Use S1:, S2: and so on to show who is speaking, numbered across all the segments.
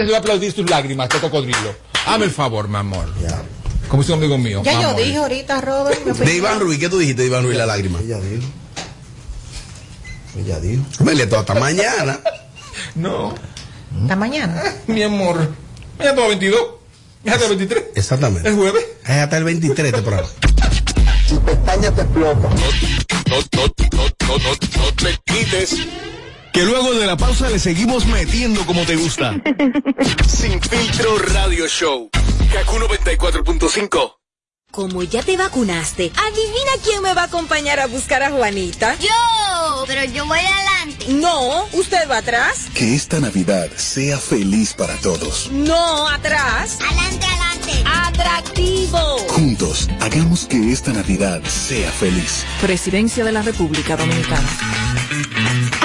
S1: gente se va a aplaudir sus lágrimas, este cocodrilo. Hazme el favor, mi amor. Como dice un amigo mío.
S2: Ya yo
S1: amor.
S2: dije ahorita, Robert. me
S3: De Iván Ruiz, ¿qué tú dijiste de Iván Ruiz la lágrima?
S4: Ella dijo. Ella dijo.
S3: Vele todo hasta mañana.
S1: No,
S2: Hasta mañana.
S1: mi amor. Ya tengo 22. Ya tengo 23.
S3: Exactamente.
S1: Es jueves.
S3: Es hasta el 23 este programa.
S5: Tu pestaña te explota.
S6: No, no, no, no, no, no te quites. Que luego de la pausa le seguimos metiendo como te gusta. Sin filtro radio show. Kaku 94.5.
S7: Como ya te vacunaste, adivina quién me va a acompañar a buscar a Juanita.
S8: Yo, pero yo voy adelante.
S7: No, usted va atrás.
S6: Que esta Navidad sea feliz para todos.
S7: No, atrás.
S8: Adelante, adelante.
S7: Atractivo.
S6: Juntos, hagamos que esta Navidad sea feliz.
S9: Presidencia de la República Dominicana.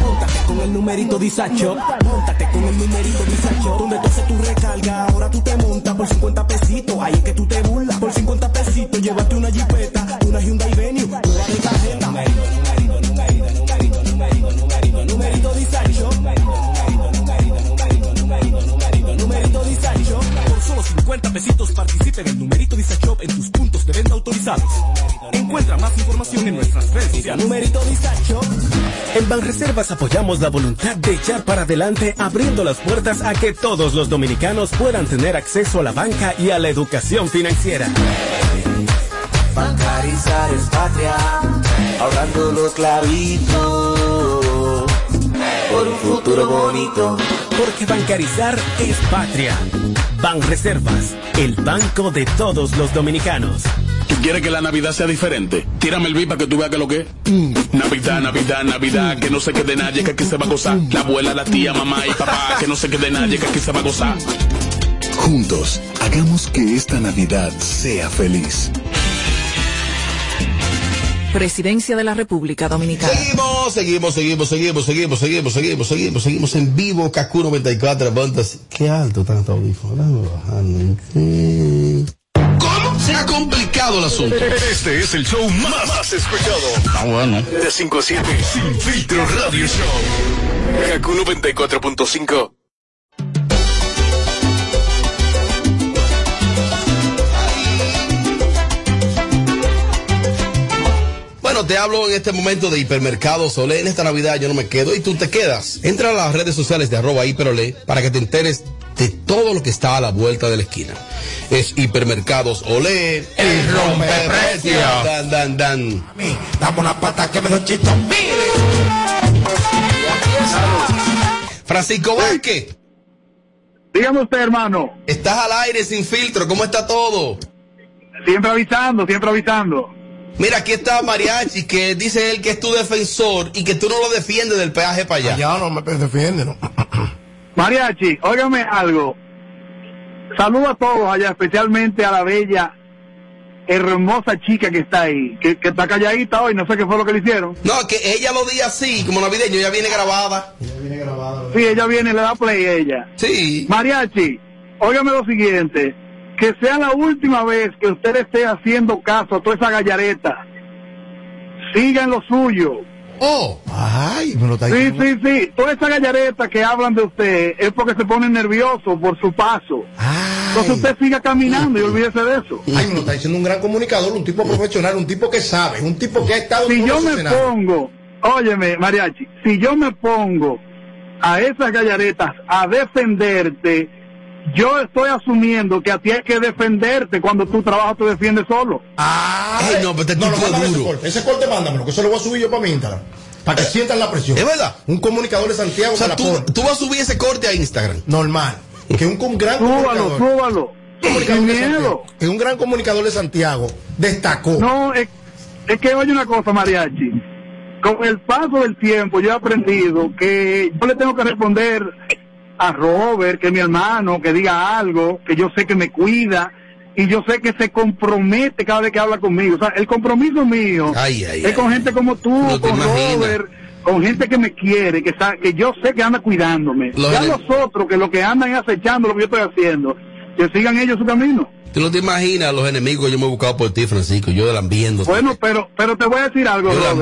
S10: Móntate con el numerito Disacho. Móntate con el numerito Disacho. Donde tú haces tu recarga, ahora tú te montas por 50 pesitos. Ahí es que tú te burlas. Por 50 pesitos, llévate una jipeta, 50 pesitos participa en el numerito Disacho en tus puntos de venta autorizados. Encuentra más información en nuestras redes sociales. Numerito Disacho. En Banreservas apoyamos la voluntad de echar para adelante abriendo las puertas a que todos los dominicanos puedan tener acceso a la banca y a la educación financiera.
S11: Bancarizar es patria, ahorrando los clavitos por un futuro bonito.
S10: Porque bancarizar es patria. Banreservas, el banco de todos los dominicanos.
S6: ¿Tú quieres que la Navidad sea diferente? Tírame el beat para que tú veas que lo que es. Navidad, Navidad, Navidad, que no se quede nadie, que aquí se va a gozar. La abuela, la tía, mamá y papá, que no se quede nadie, que aquí se va a gozar. Juntos, hagamos que esta Navidad sea feliz.
S9: Presidencia de la República Dominicana.
S3: Seguimos, seguimos, seguimos, seguimos, seguimos, seguimos, seguimos, seguimos, seguimos en vivo, Kaku 94 Bontas. Qué alto. Déjame bajarlo. ¿Cómo? Se ha complicado el asunto.
S6: Este es el show más, más escuchado.
S3: Ah, bueno.
S6: De 5 a 7, Sin Filtro Radio Show. Kaku 94.5.
S3: Bueno, te hablo en este momento de Hipermercados Olé. En esta Navidad yo no me quedo y tú te quedas. Entra a las redes sociales de arroba hiperolé para que te enteres de todo lo que está a la vuelta de la esquina. Es Hipermercados Olé. El rompeprecio. Dan, dan, dan.
S4: Dame una pata que me doy chito.
S3: Francisco Vázquez.
S12: Dígame usted, hermano.
S3: Estás al aire sin filtro. ¿Cómo está todo?
S12: Siempre avisando, siempre avisando.
S3: Mira, aquí está Mariachi, que dice él que es tu defensor y que tú no lo defiendes del peaje para allá.
S4: Ya no me defiende, ¿no?
S12: Mariachi, óigame algo. Saludo a todos allá, especialmente a la bella, hermosa chica que está ahí, que, que está calladita hoy, no sé qué fue lo que le hicieron.
S3: No, que ella lo di así, como navideño, ya viene grabada.
S12: Sí, ella viene, le da play ella.
S3: Sí.
S12: Mariachi, óigame lo siguiente, que sea la última vez que usted esté haciendo caso a toda esa gallareta. Sigan lo suyo.
S3: Oh.
S4: Ay, me lo está
S12: Sí, sí, sí. Toda esa gallareta que hablan de usted es porque se ponen nerviosos por su paso. Entonces usted siga caminando y olvídese de eso.
S4: Ay, me lo está diciendo un gran comunicador, un tipo profesional, un tipo que sabe, un tipo que ha estado
S12: Si yo me
S4: escenarios.
S12: pongo, óyeme, Mariachi, si yo me pongo a esas gallaretas a defenderte, yo estoy asumiendo que a ti hay que defenderte cuando tu trabajo te defiendes solo.
S3: Ay, no, pero este
S4: No,
S3: tipo duro.
S4: corte. Ese corte mándamelo, que eso lo voy a subir yo para mi Instagram. Para que sientan la presión.
S3: ¿Es verdad?
S4: Un comunicador de Santiago
S3: O sea, tú, vas a subir ese corte a Instagram.
S4: Normal. Que un, un gran
S12: Súbalo,
S4: comunicador.
S12: súbalo. Sin miedo.
S4: Que un gran comunicador de Santiago destacó.
S12: No, es, es que oye una cosa, Mariachi. Con el paso del tiempo yo he aprendido que yo le tengo que responder a Robert, que es mi hermano, que diga algo, que yo sé que me cuida, y yo sé que se compromete cada vez que habla conmigo. O sea, el compromiso mío
S3: Ay, ay,
S12: es
S3: ay.
S12: con gente como tú,
S3: No
S12: con. Robert, con gente que me quiere, que, sa- que yo sé que anda cuidándome.
S3: Los
S12: ya los otros que lo que andan es acechando lo que yo estoy haciendo, que sigan ellos su camino.
S3: Tú no te imaginas los enemigos que yo me he buscado por ti, Francisco. Yo lambiendo.
S12: Bueno, pero pero te voy a decir algo,
S3: Yo
S12: Robert.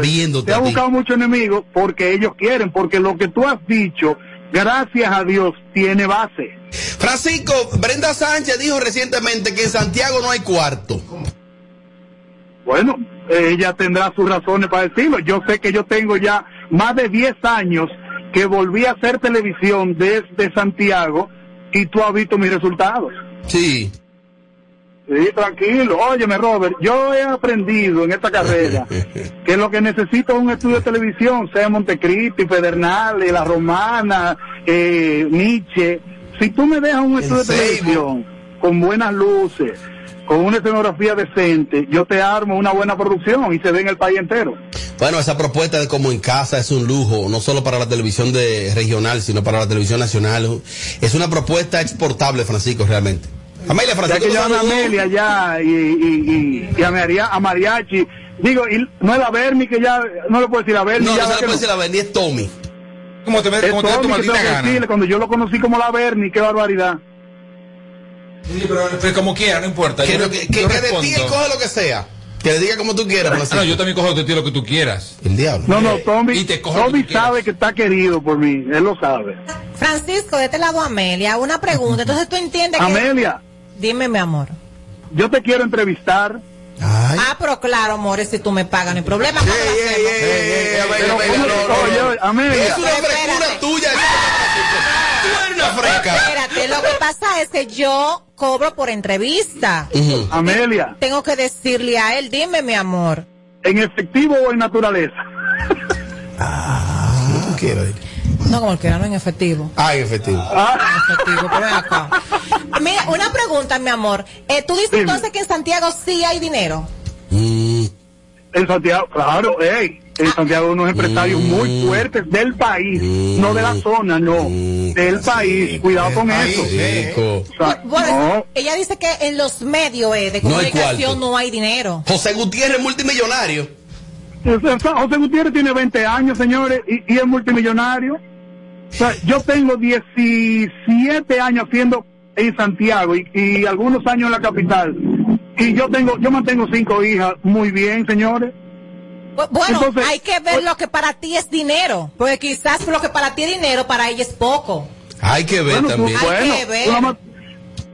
S12: Te
S3: ti.
S12: buscado muchos enemigos porque ellos quieren, porque lo que tú has dicho, gracias a Dios, tiene base.
S3: Francisco, Brenda Sánchez dijo recientemente que en Santiago no hay cuarto.
S12: Bueno, ella tendrá sus razones para decirlo. Yo sé que yo tengo ya más de 10 años que volví a hacer televisión desde Santiago y tú has visto mis resultados.
S3: Sí.
S12: Sí, tranquilo. Óyeme, Robert, yo he aprendido en esta carrera que lo que necesito es un estudio de televisión, sea Montecristi, Pedernales, La Romana, eh, Nietzsche. Si tú me dejas un estudio de televisión con buenas luces, con una escenografía decente, yo te armo una buena producción y se ve en el país entero.
S3: Bueno, esa propuesta de como en casa es un lujo, no solo para la televisión de regional, sino para la televisión nacional. Es una propuesta exportable, Francisco, realmente. Amelia,
S12: Ya
S3: Francisco,
S12: que yo a. Amelia ya y, y, y, y a, Maria- a Mariachi, digo, y no es la Bernie que ya, no le puedo decir a Bernie.
S3: No,
S12: ya
S3: no se le
S12: que
S3: puede decir la Bernie, es Tommy.
S1: Como te,
S12: Es
S1: como te tu
S12: Tommy que que
S1: gana.
S12: decirle, cuando yo lo conocí como la Bernie, qué barbaridad.
S1: Sí, pero, pero como quiera, no importa.
S3: Que,
S1: Yo-
S3: no- que, que-
S1: yo
S3: que de ti él coge lo que sea. Que le diga como tú quieras,
S1: Ah, no, yo también cojo de ti lo que tú quieras.
S3: El diablo.
S12: No, no, Tommy,
S1: Y te que
S12: Tommy
S1: quieras.
S12: sabe que está querido por mí, él lo sabe.
S2: Francisco, de este lado Amelia, una pregunta. Entonces tú entiendes que...
S12: Amelia,
S2: Dime, mi amor.
S12: yo te quiero entrevistar.
S2: Ah, pero claro, amores, si tú me pagas, no hay problema. ¿cómo lo hacemos?
S12: Pero, ¿cómo- oye, oye, Amelia,
S3: Es una frescura tuya. Tú eres una freca.
S2: Espérate, lo que pasa es que yo cobro por entrevista.
S12: Amelia,
S2: Tengo que decirle a él, dime, mi amor.
S12: ¿en efectivo o en naturaleza?
S3: No quiero ir.
S2: No, como el que era no en efectivo.
S3: Ah, en efectivo.
S2: En efectivo, pero ven acá. Mira, una pregunta, mi amor. Eh, Tú dices
S12: Dime.
S2: entonces que en Santiago sí hay dinero.
S3: Mm,
S12: En Santiago, claro, hey, en Santiago hay unos empresarios muy fuertes del país, no de la zona, no, del país. Cuidado con eso.
S3: Rico.
S12: O sea,
S2: Bueno,
S12: no,
S2: ella dice que en los medios eh, de
S3: No hay
S2: comunicación no hay dinero.
S3: José Gutiérrez, multimillonario.
S12: José Gutiérrez tiene 20 años, señores, y, y es multimillonario. O sea, yo tengo 17 años haciendo en Santiago y, y algunos años en la capital. Y yo tengo, yo mantengo cinco hijas muy bien, señores.
S2: Bu- Bueno,
S12: Entonces,
S2: hay que ver lo que para ti es dinero. Porque quizás lo que para ti es dinero, para ella es poco.
S3: Hay que ver
S12: Bueno, tú-
S3: también.
S2: Hay
S12: bueno,
S2: que ver.
S12: más-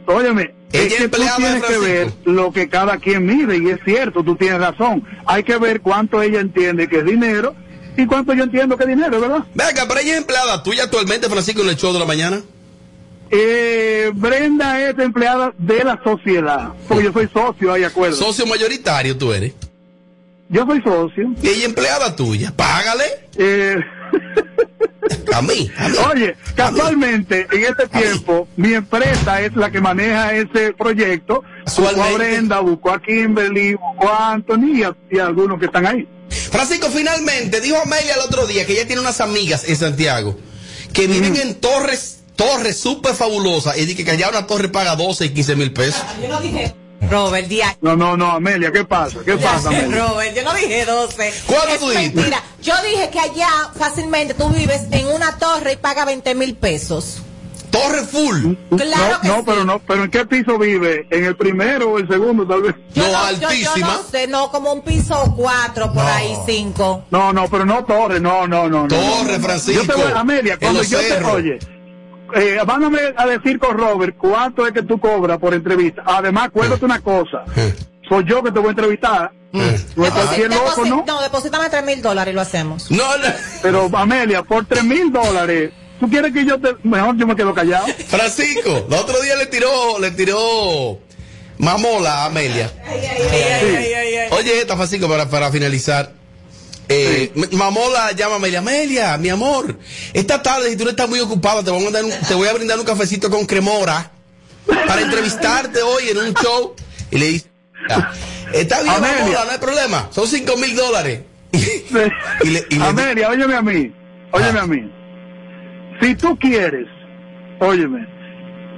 S12: óyeme,
S3: Ella
S12: es que tú tienes que ver lo que cada quien mide y es cierto, tú tienes razón. Hay que ver cuánto ella entiende que es dinero y cuánto yo entiendo que dinero, ¿verdad?
S3: Venga, pero ella es empleada tuya actualmente, Francisco, en el show de la mañana.
S12: Eh, Brenda es empleada de la sociedad, porque yo soy socio, hay acuerdo.
S3: Socio mayoritario tú eres.
S12: yo soy socio.
S3: Y ella empleada tuya. Págale.
S12: Eh,
S3: A mí. A mí.
S12: oye, casualmente en este tiempo mi empresa es la que maneja ese proyecto. Buscó a. Brenda, buscó a Kimberly, buscó a Anthony y a, y a algunos que están ahí.
S3: Francisco, finalmente, dijo Amelia el otro día que ella tiene unas amigas en Santiago que viven en torres, torres súper fabulosas y dice que allá una torre paga 12 y 15 mil pesos.
S2: Yo no dije. Robert, día.
S12: No, no, no, Amelia, ¿qué pasa? ¿Qué pasa, Amelia?
S2: Robert, yo no dije 12.
S3: ¿Cuánto
S2: es
S3: tú dijiste?
S2: mentira. Yo dije que allá fácilmente tú vives en una torre y pagas 20 mil pesos.
S3: Torre full.
S2: Claro
S12: no,
S2: que
S12: no,
S2: sí.
S12: pero no, pero ¿en qué piso vive? ¿En el primero o el segundo, tal vez?
S2: Yo
S3: No, altísima.
S2: Yo, no sé, no, como un piso 4, por ahí 5.
S12: No, no, pero no torre, no, no, no. no.
S3: Torre, Francisco.
S12: Yo te voy, Amelia,
S3: En
S12: cuando yo te oye, eh, mándame a decir con Robert cuánto es que tú cobras por entrevista. Además, acuérdate una cosa. Soy yo que te voy a entrevistar. No es cualquier loco, ¿no?
S2: No, deposítame 3 mil dólares y lo hacemos.
S3: No, no.
S12: Pero, Amelia, por tres mil dólares, ¿tú quieres que yo te... Mejor yo me quedo callado.
S3: Francisco, el otro día le tiró, le tiró mamola a Amelia. Oye, esta Francisco, para, para finalizar. Eh, Mamola llama a Amelia, Amelia, mi amor, esta tarde si tú no estás muy ocupada te voy a, un- te voy a brindar un cafecito con cremora para entrevistarte hoy en un show. Y le dice, "Ah, está bien,
S12: Amelia.
S3: Mamola, no hay problema, son cinco mil dólares. Y le- y le-
S12: Amelia, óyeme a mí, óyeme
S3: Ah.
S12: a mí. Si tú quieres, óyeme,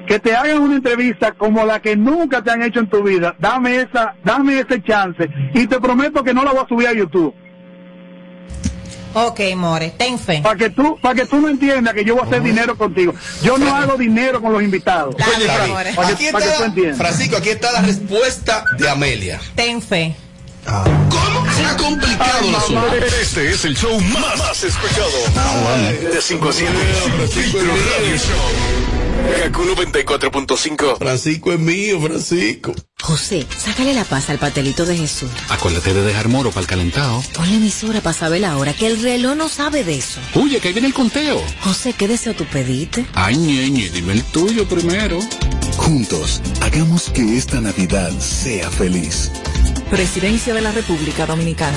S12: que te hagan una entrevista como la que nunca te han hecho en tu vida, dame esa, dame ese chance y te prometo que no la voy a subir a YouTube.
S2: Ok, More, ten fe.
S12: Para que tú, para que tú no entiendas que yo voy a hacer dinero contigo. Yo no hago dinero con los invitados.
S3: Bien.
S2: More.
S12: Para
S3: Aquí
S12: que, para que tú
S3: está,
S12: entiendas.
S3: Francisco, aquí está la respuesta de Amelia.
S2: Ten fe.
S3: ¿Cómo será complicado el asunto?
S13: Este es el show más, más escuchado. De 5 a 7. Filtro Radio Show. Kaku 94.5.
S3: Francisco es mío, Francisco.
S14: José, sácale la paz al patelito de Jesús.
S15: Acuérdate de dejar moro para el calentado.
S14: Ponle emisora para saber la hora, que el reloj no sabe de eso.
S15: Oye, que ahí viene el conteo.
S14: José, ¿qué deseo tú pediste?
S15: Ay, ñeñe, dime el tuyo primero.
S13: Juntos, hagamos que esta Navidad sea feliz.
S9: Presidencia de la República Dominicana.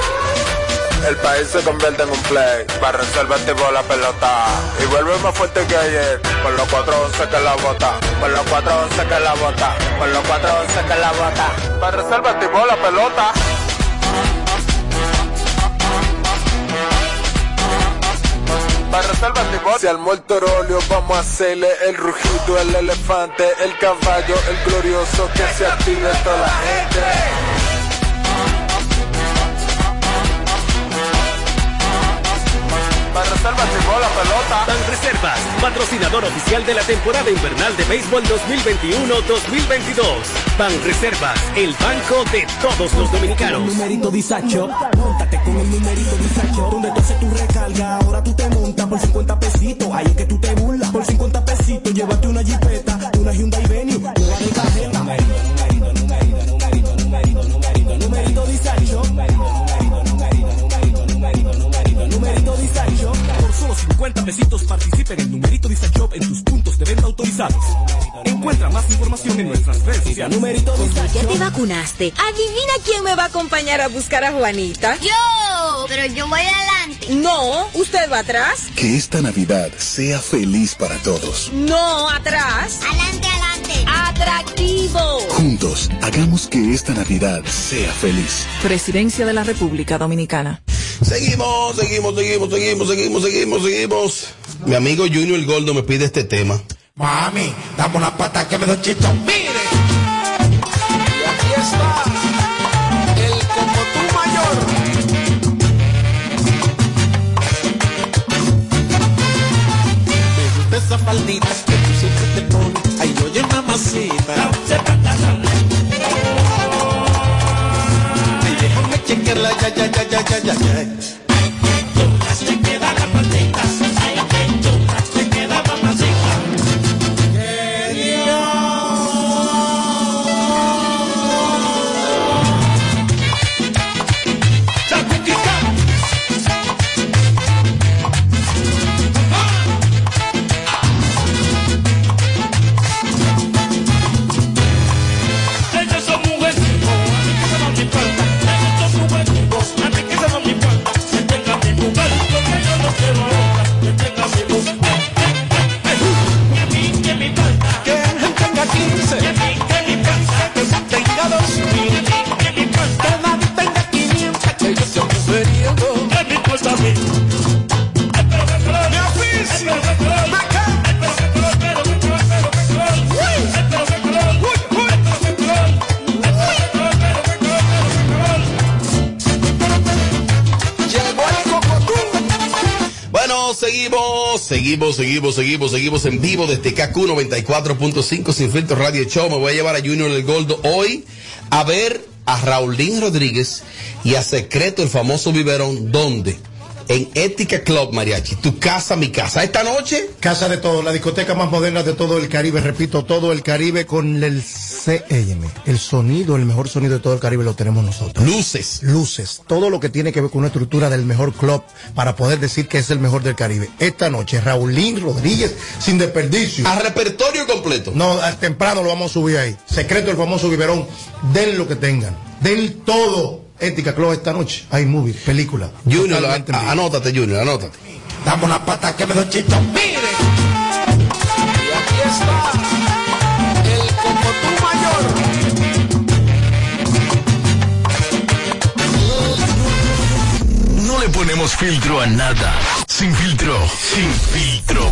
S16: El país se convierte en un play, para reservar tipo la pelota. Y vuelve más fuerte que ayer, con los 411 que la bota. Con los 411 que la bota. Con los 411 que la bota. Para reservar tipo la pelota. Si al muerto rolio vamos a hacerle el rugido, el elefante, el caballo, el glorioso que se active toda la gente. Reservar tipo la pelota.
S11: Ban Reservas, patrocinador oficial de la temporada invernal de béisbol 2021-2022. Ban Reservas, el banco de todos los dominicanos.
S10: El numerito disacho, montate con el numerito disacho. Donde tú haces tu recarga, ahora tú te montas por 50 pesitos. Ahí es que tú te burlas. Por 50 pesitos, llévate una jipeta, una Hyundai
S7: vacunaste? Adivina quién me va a acompañar a buscar a Juanita.
S8: Yo, pero yo voy adelante.
S7: No, usted va atrás.
S13: Que esta Navidad sea feliz para todos.
S7: No, atrás.
S8: Adelante, adelante.
S7: Atractivo.
S13: Juntos, hagamos que esta Navidad sea feliz.
S9: Presidencia de la República Dominicana.
S3: Seguimos, seguimos, seguimos, seguimos, seguimos, seguimos, seguimos. Mi amigo Junior el Gordo me pide este tema.
S17: Mami, dame una pata que me doy chito. Mire. Faldita que tú siempre te pones. Ay, oye, mamacita. Ay, déjame chequearla, ya, ya, ya, ya, ya, ya, ya.
S3: Seguimos, seguimos, seguimos, seguimos, seguimos en vivo desde KQ 94.5 Sin Filtro Radio Show. Me voy a llevar a Junior el Goldo hoy a ver a Raulín Rodríguez y a Secreto, el famoso biberón, ¿dónde? En Ética Club Mariachi. Tu casa, mi casa. Esta noche.
S4: Casa de todo, la discoteca más moderna de todo el Caribe, repito, todo el Caribe con el CM. El sonido, el mejor sonido de todo el Caribe lo tenemos nosotros.
S3: Luces.
S4: Luces. Todo lo que tiene que ver con una estructura del mejor club para poder decir que es el mejor del Caribe. Esta noche, Raulín Rodríguez, sin desperdicio.
S3: A repertorio completo.
S4: No, temprano lo vamos a subir ahí. Secreto el famoso biberón. Den lo que tengan. Den todo. Ética Club esta noche. Hay movie, película.
S3: Junior, a- anótate, Junior, anótate.
S4: Dame una pata que me doy chito. Mire.
S18: Y aquí está el Cocotú Mayor.
S19: No le ponemos filtro a nada. Sin filtro, sin filtro.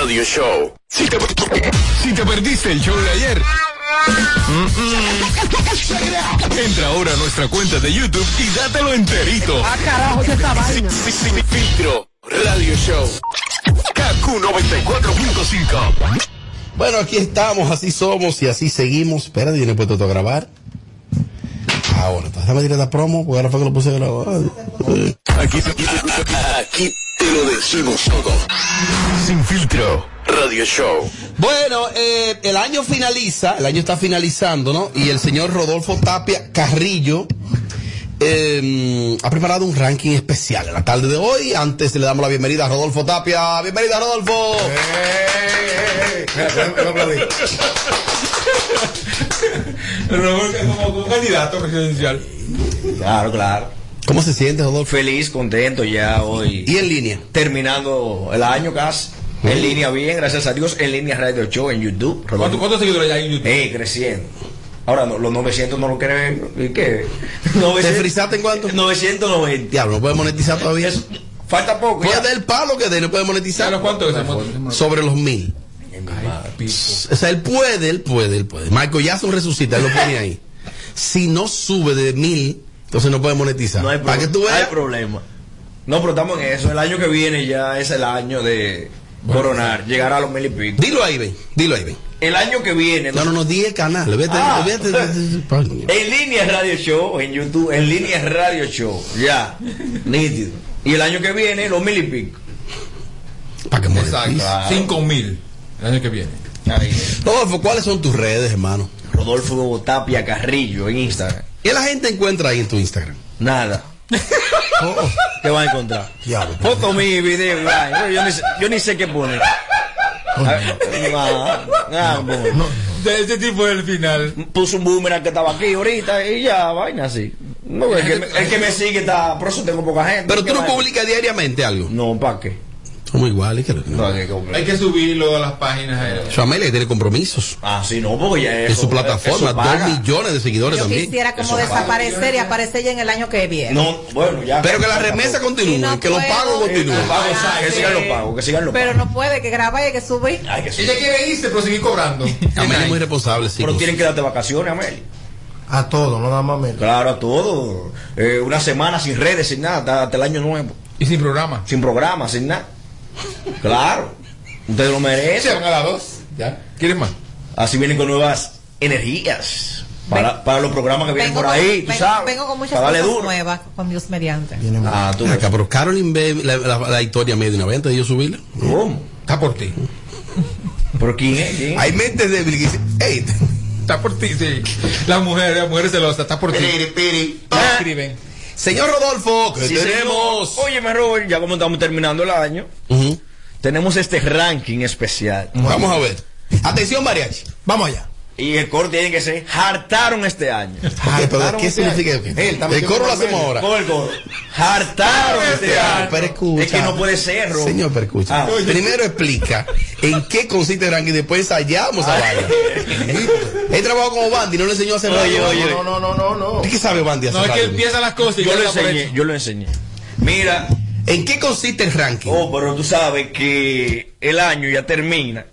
S19: Radio Show. Si te, si te perdiste el show de ayer. Mm, mm, Entra ahora a nuestra cuenta de YouTube y dátelo enterito.
S18: Ah, carajo, ¿qué esta vaina?
S19: Sin, sin filtro. Radio Show. KQ 94.5.
S3: Bueno, aquí estamos, así somos y así seguimos. Espérate, yo no he puesto todo a grabar. Ahora, déjame tirar la promo, porque ahora fue que lo puse a grabar.
S19: Aquí, aquí te lo decimos todo. Sin filtro. Radio Show.
S3: Bueno, eh, el año finaliza, el año está finalizando, ¿no? Y el señor Rodolfo Tapia Carrillo eh, ha preparado un ranking especial en la tarde de hoy. Antes le damos la bienvenida a Rodolfo Tapia. Bienvenida, Rodolfo.
S1: como un candidato presidencial.
S20: Claro, claro.
S3: ¿Cómo se siente, Rodolfo?
S20: Feliz, contento ya hoy.
S3: ¿Y en línea?
S20: Terminando el año casi. En línea bien, gracias a Dios. En línea Radio Show en YouTube.
S1: ¿Cuánto- ¿Cuántos seguidores hay en YouTube?
S20: Eh, creciendo. Ahora no, los 900 no lo quieren. ¿y ¿Qué? 900,
S3: ¿Te frisaste en cuánto?
S20: 990.
S3: Diablo, no puede monetizar todavía.
S20: Falta poco.
S3: Puede
S20: ya.
S3: dar el palo que dé, no puede monetizar.
S1: ¿Sabes cuánto es?
S3: Sobre los mil. O sea, él puede, él puede, él puede. Michael Jackson resucita, él lo pone ahí. Si no sube de mil, entonces no puede monetizar.
S20: No hay,
S3: Para que tú
S20: hay problema. No, pero estamos en eso. El año que viene ya es el año de coronar. Llegar a los mil y pico.
S3: Dilo ahí, ven. Dilo ahí, ven.
S20: El año que viene.
S3: No, no, no, di el canal. Vete,
S20: Ah.
S3: vete, vete.
S20: En línea Radio Show, en YouTube, en línea Radio Show, ya, nítido. Y el año que viene, los mil y pico.
S3: Para que
S1: Exacto. Cinco mil el año que viene.
S3: Rodolfo, ¿cuáles son tus redes, hermano?
S20: Rodolfo Tapia Carrillo en Instagram.
S3: ¿Qué la gente encuentra ahí en tu Instagram?
S20: Nada. ¿Qué va a encontrar? Foto mi video, yo, ni sé, yo ni sé qué poner. Ah, ah, bueno.
S1: De ese tipo del final.
S20: Puso un boomerang que estaba aquí ahorita y ya, vaina así. No, el, que me, el que me sigue está, por eso tengo poca gente.
S3: Pero tú
S20: ¿Qué
S3: no publicas diariamente algo.
S20: No, ¿para qué?
S3: Somos iguales que lo que no.
S1: Hay que subirlo a las páginas. eh.
S3: Tiene compromisos.
S20: Ah, sí, no, porque ya
S3: En
S20: eso-
S3: su plataforma, dos millones de seguidores
S2: Yo
S3: también.
S2: quisiera como
S20: Eso paga.
S2: desaparecer y aparecer ya en el año que viene.
S20: No, bueno, ya.
S3: Pero que la remesa continúe,
S2: no
S3: que los pagos continúen.
S20: Que sigan los pagos, que sigan los
S2: Pero
S20: pagos.
S2: no puede, que graba y hay que subir.
S20: Que.
S1: Ella quiere irse, pero seguir cobrando.
S3: Amelia es muy responsable, sí.
S20: Pero tienen que darte vacaciones, Amel.
S4: A todo, no nada más menos.
S20: Claro, a todo. Eh, una semana sin redes, sin nada, hasta, hasta el año nuevo.
S1: Y sin programa.
S20: Sin programa, sin nada. Claro. Ustedes lo
S1: Se
S20: merecen.
S1: van a las dos. ¿Ya? ¿Quieren más?
S20: Así vienen con nuevas energías. Para, para los programas que vienen
S2: Vengo,
S20: por ahí,
S2: con,
S20: tú
S2: vengo-
S20: sabes.
S2: vengo con muchas
S20: para darle
S2: cosas
S20: duro.
S2: nuevas, con Dios mediante.
S20: Ah, tú
S3: acá, pero Carolyn ve la, la- la historia medio de una vez antes de yo subirla.
S20: ¿Cómo?
S1: Está por ti.
S20: ¿Pero quién es? ¿Quién?
S3: Hay mentes débiles que dicen, hey,
S1: Está por ti, sí. La mujer, la mujer celosa, está por ti.
S3: piri, piri.
S1: Ya escriben.
S3: Señor Rodolfo, que
S20: Sí,
S3: tenemos.
S20: señor. Óyeme, Robert, ya como estamos terminando el año. Tenemos este ranking especial.
S3: Vamos a ver. Atención, mariachi.
S4: Vamos allá.
S20: Y el coro tiene que ser hartaron este año.
S3: Pero ¿Qué significa eso?
S4: Él, está
S3: El coro lo hacemos ahora.
S20: El coro. Hartaron este año.
S3: Pero escucha.
S20: Es que no puede ser, Robert.
S3: Señor, pero escucha.
S20: Ah.
S3: Primero explica en qué consiste el ranking y después ensayamos a vaina. He trabajado como Bandy, no le enseñó a hacer
S20: Oye,
S3: radio.
S20: oye.
S4: No, no, no, no, no.
S3: ¿Qué sabe Bandy hacer
S1: No, es que
S3: radio?
S1: empiezan las cosas y
S20: Yo lo
S1: por
S20: enseñé, yo lo enseñé. Mira,
S3: ¿En qué consiste el ranking?
S20: oh, pero tú sabes que el año ya termina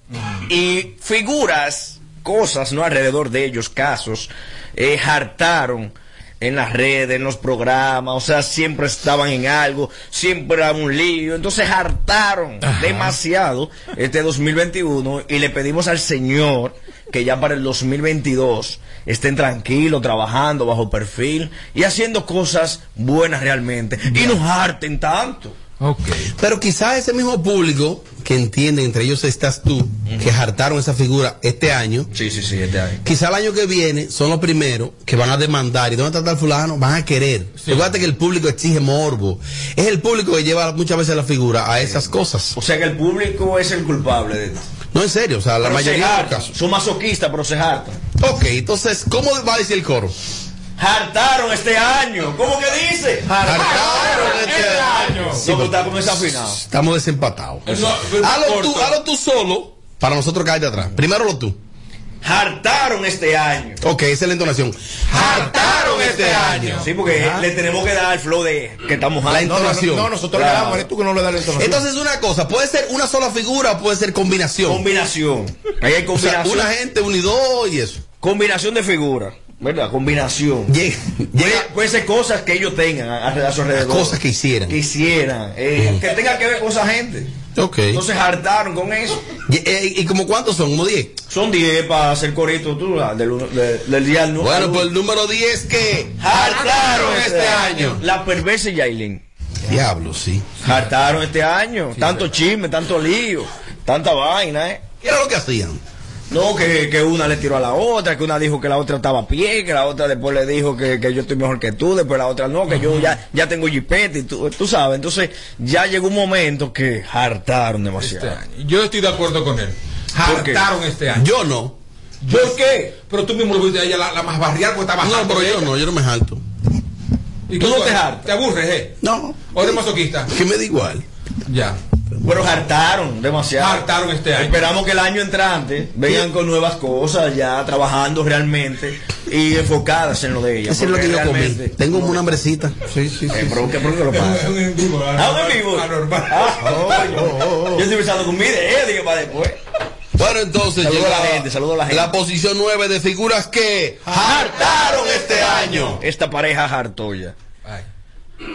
S20: y figuras, cosas, ¿no? Alrededor de ellos, casos, eh, hartaron en las redes, en los programas, o sea, siempre estaban en algo, siempre era un lío, entonces hartaron demasiado este 2021 y le pedimos al Señor que ya para el 2022 estén tranquilos, trabajando bajo perfil y haciendo cosas buenas realmente. Y no harten tanto.
S3: Pero quizás ese mismo público que entiende, entre ellos estás tú, que hartaron esa figura este año.
S20: Sí, sí, sí, este año.
S3: Quizá el año que viene son los primeros que van a demandar. ¿Y dónde está el fulano? Van a querer. Recuerda que el público exige morbo. Es el público que lleva muchas veces la figura a esas cosas.
S20: O sea que el público es el culpable de esto.
S3: No, en serio, o sea, la mayoría de los casos.
S20: Son masoquistas, pero se hartan.
S3: Ok, entonces, ¿cómo va a decir el coro?
S20: Hartaron este año. ¿Cómo que dice?
S3: Hartaron este año.
S20: No, pero está como desafinado.
S3: Estamos desempatados.
S20: Eso-
S3: Hazlo tú, hazlo tú solo para nosotros caer de atrás. Primero lo tú.
S20: Hartaron este año.
S3: Ok, esa es la entonación.
S20: Hartaron este año. Sí, porque le tenemos que dar el flow de que estamos
S3: La entonación.
S20: Claro.
S4: tú que no le das la entonación.
S3: Entonces, una cosa, puede ser una sola figura o puede ser combinación.
S20: Combinación. Ahí hay
S3: O sea,
S20: combinación.
S3: una gente, un y dos y eso.
S20: Combinación de figuras. ¿Verdad? Combinación. Puede, puede ser cosas que ellos tengan a, a su alrededor.
S3: Cosas que hicieran.
S20: Que hicieran. eh, que tengan que ver con esa gente.
S3: Ok.
S20: Entonces hartaron con eso.
S3: ¿Y, eh, y como cuántos son? ¿Como 10?
S20: Son 10 para hacer corito tú, del, uno- de- del día al nu-
S3: Bueno, pues el número 10 que
S20: Hartaron este año. La perversa Yailin.
S3: Diablo, sí.
S20: Hartaron este año. tanto chisme, tanto lío, tanta vaina, ¿eh?
S3: ¿Qué era lo que hacían?
S20: No, que, que una le tiró a la otra, que una dijo que la otra estaba a pie, que la otra después le dijo que, que yo estoy mejor que tú, después la otra no, que yo ya, ya tengo jipete y tú, tú sabes. Entonces ya llegó un momento que hartaron demasiado.
S1: Yo estoy de acuerdo con él. Hartaron este año.
S3: Yo no.
S20: ¿Por qué?
S1: Pero tú mismo lo viste a ella la, la más barrial porque está
S3: No, pero yo no, yo no me jalto.
S1: ¿Y
S20: ¿Tú no te hartas?
S1: ¿Te aburres, eh?
S3: No.
S1: ¿O eres masoquista?
S3: Que me da igual.
S1: Ya.
S20: Pero hartaron demasiado.
S1: Hartaron este año.
S20: Esperamos que el año entrante vengan con nuevas cosas, ya trabajando realmente y enfocadas en lo de ellas.
S3: Eso es lo que yo comí. Tengo una hambrecita.
S4: Sí, sí,
S20: Eh, pero ¿qué, ¿Por qué lo pasa? Un en vivo. Yo estoy pensando con mi de digo para después.
S3: Bueno, entonces
S20: Saludo
S3: llega
S20: a la gente, saludo a la gente.
S3: posición 9 de figuras que hartaron este año.
S20: Esta pareja hartoya.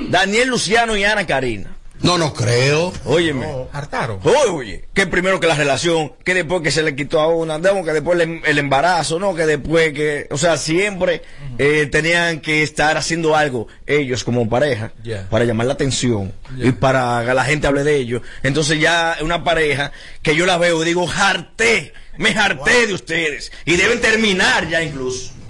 S20: Daniel Luciano y Ana Karina.
S3: No, no creo.
S20: Óyeme.
S1: Hartaron.
S20: Oye, oye, que primero que la relación, que después que se le quitó a una, que después el, el embarazo, no, que después que, o sea, siempre eh, tenían que estar haciendo algo ellos como pareja para llamar la atención y para que la gente hable de ellos. Entonces ya una pareja que yo la veo y digo, harté, me harté de ustedes y deben terminar ya incluso.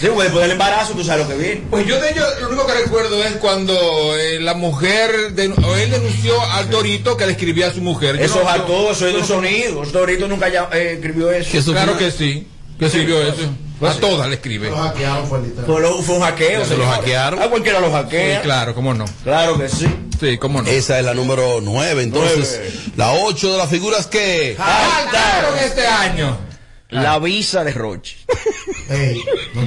S20: sí, después del embarazo tú sabes lo que viene.
S1: Pues yo de ellos lo único que recuerdo es cuando eh, la mujer, de, o él denunció al Torito que le escribía a su mujer. Yo
S20: Eso
S1: no-
S20: hartó, eso es de
S1: no-
S20: sonido. Eso Torito nunca ya, eh, escribió eso.
S1: Claro que sí, que escribió eso.
S20: Pues
S1: a todas le escribe.
S4: Lo hackearon, fue literal.
S20: Fue, un hackeo.
S3: Se lo hackearon.
S20: A cualquiera lo hackea.
S1: Sí, claro, cómo no.
S20: Claro que sí.
S1: Sí, cómo no.
S3: Esa es la número 9. Entonces, la 8 de las figuras que
S1: Hartaron este año.
S20: La visa de Roche.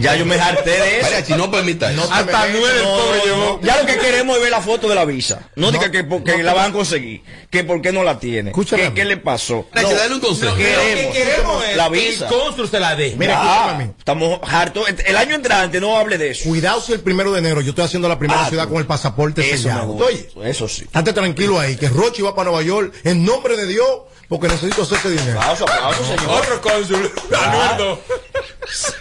S20: Ya yo me harté de eso.
S3: Mariachi, no permita eso.
S1: Hasta nueve el
S20: No. Ya lo que queremos es ver la foto de la visa. No, diga que porque la van a conseguir. Que por qué no la tiene.
S4: Escúchame.
S20: ¿Qué, qué le pasó?
S3: Dale un consejo.
S1: Lo que
S20: queremos.
S1: queremos es
S20: La
S1: que
S20: visa.
S1: el cónsul se la dé.
S4: Mira,
S20: Ya,
S4: escúchame a mí.
S20: estamos hartos. El año entrante no hable de eso.
S4: Cuidado si el primero de enero yo estoy haciendo la primera
S20: Ah,
S4: ciudad
S20: tú.
S4: con el pasaporte
S20: Eso me
S4: sellado.
S20: gusta.
S4: Oye,
S20: Eso sí.
S4: estate tranquilo ahí, que Rochi va para Nueva York en nombre de Dios, porque necesito hacer ese dinero.
S20: Aplauso, aplauso, señor.
S1: Otro cónsul. Anuendo.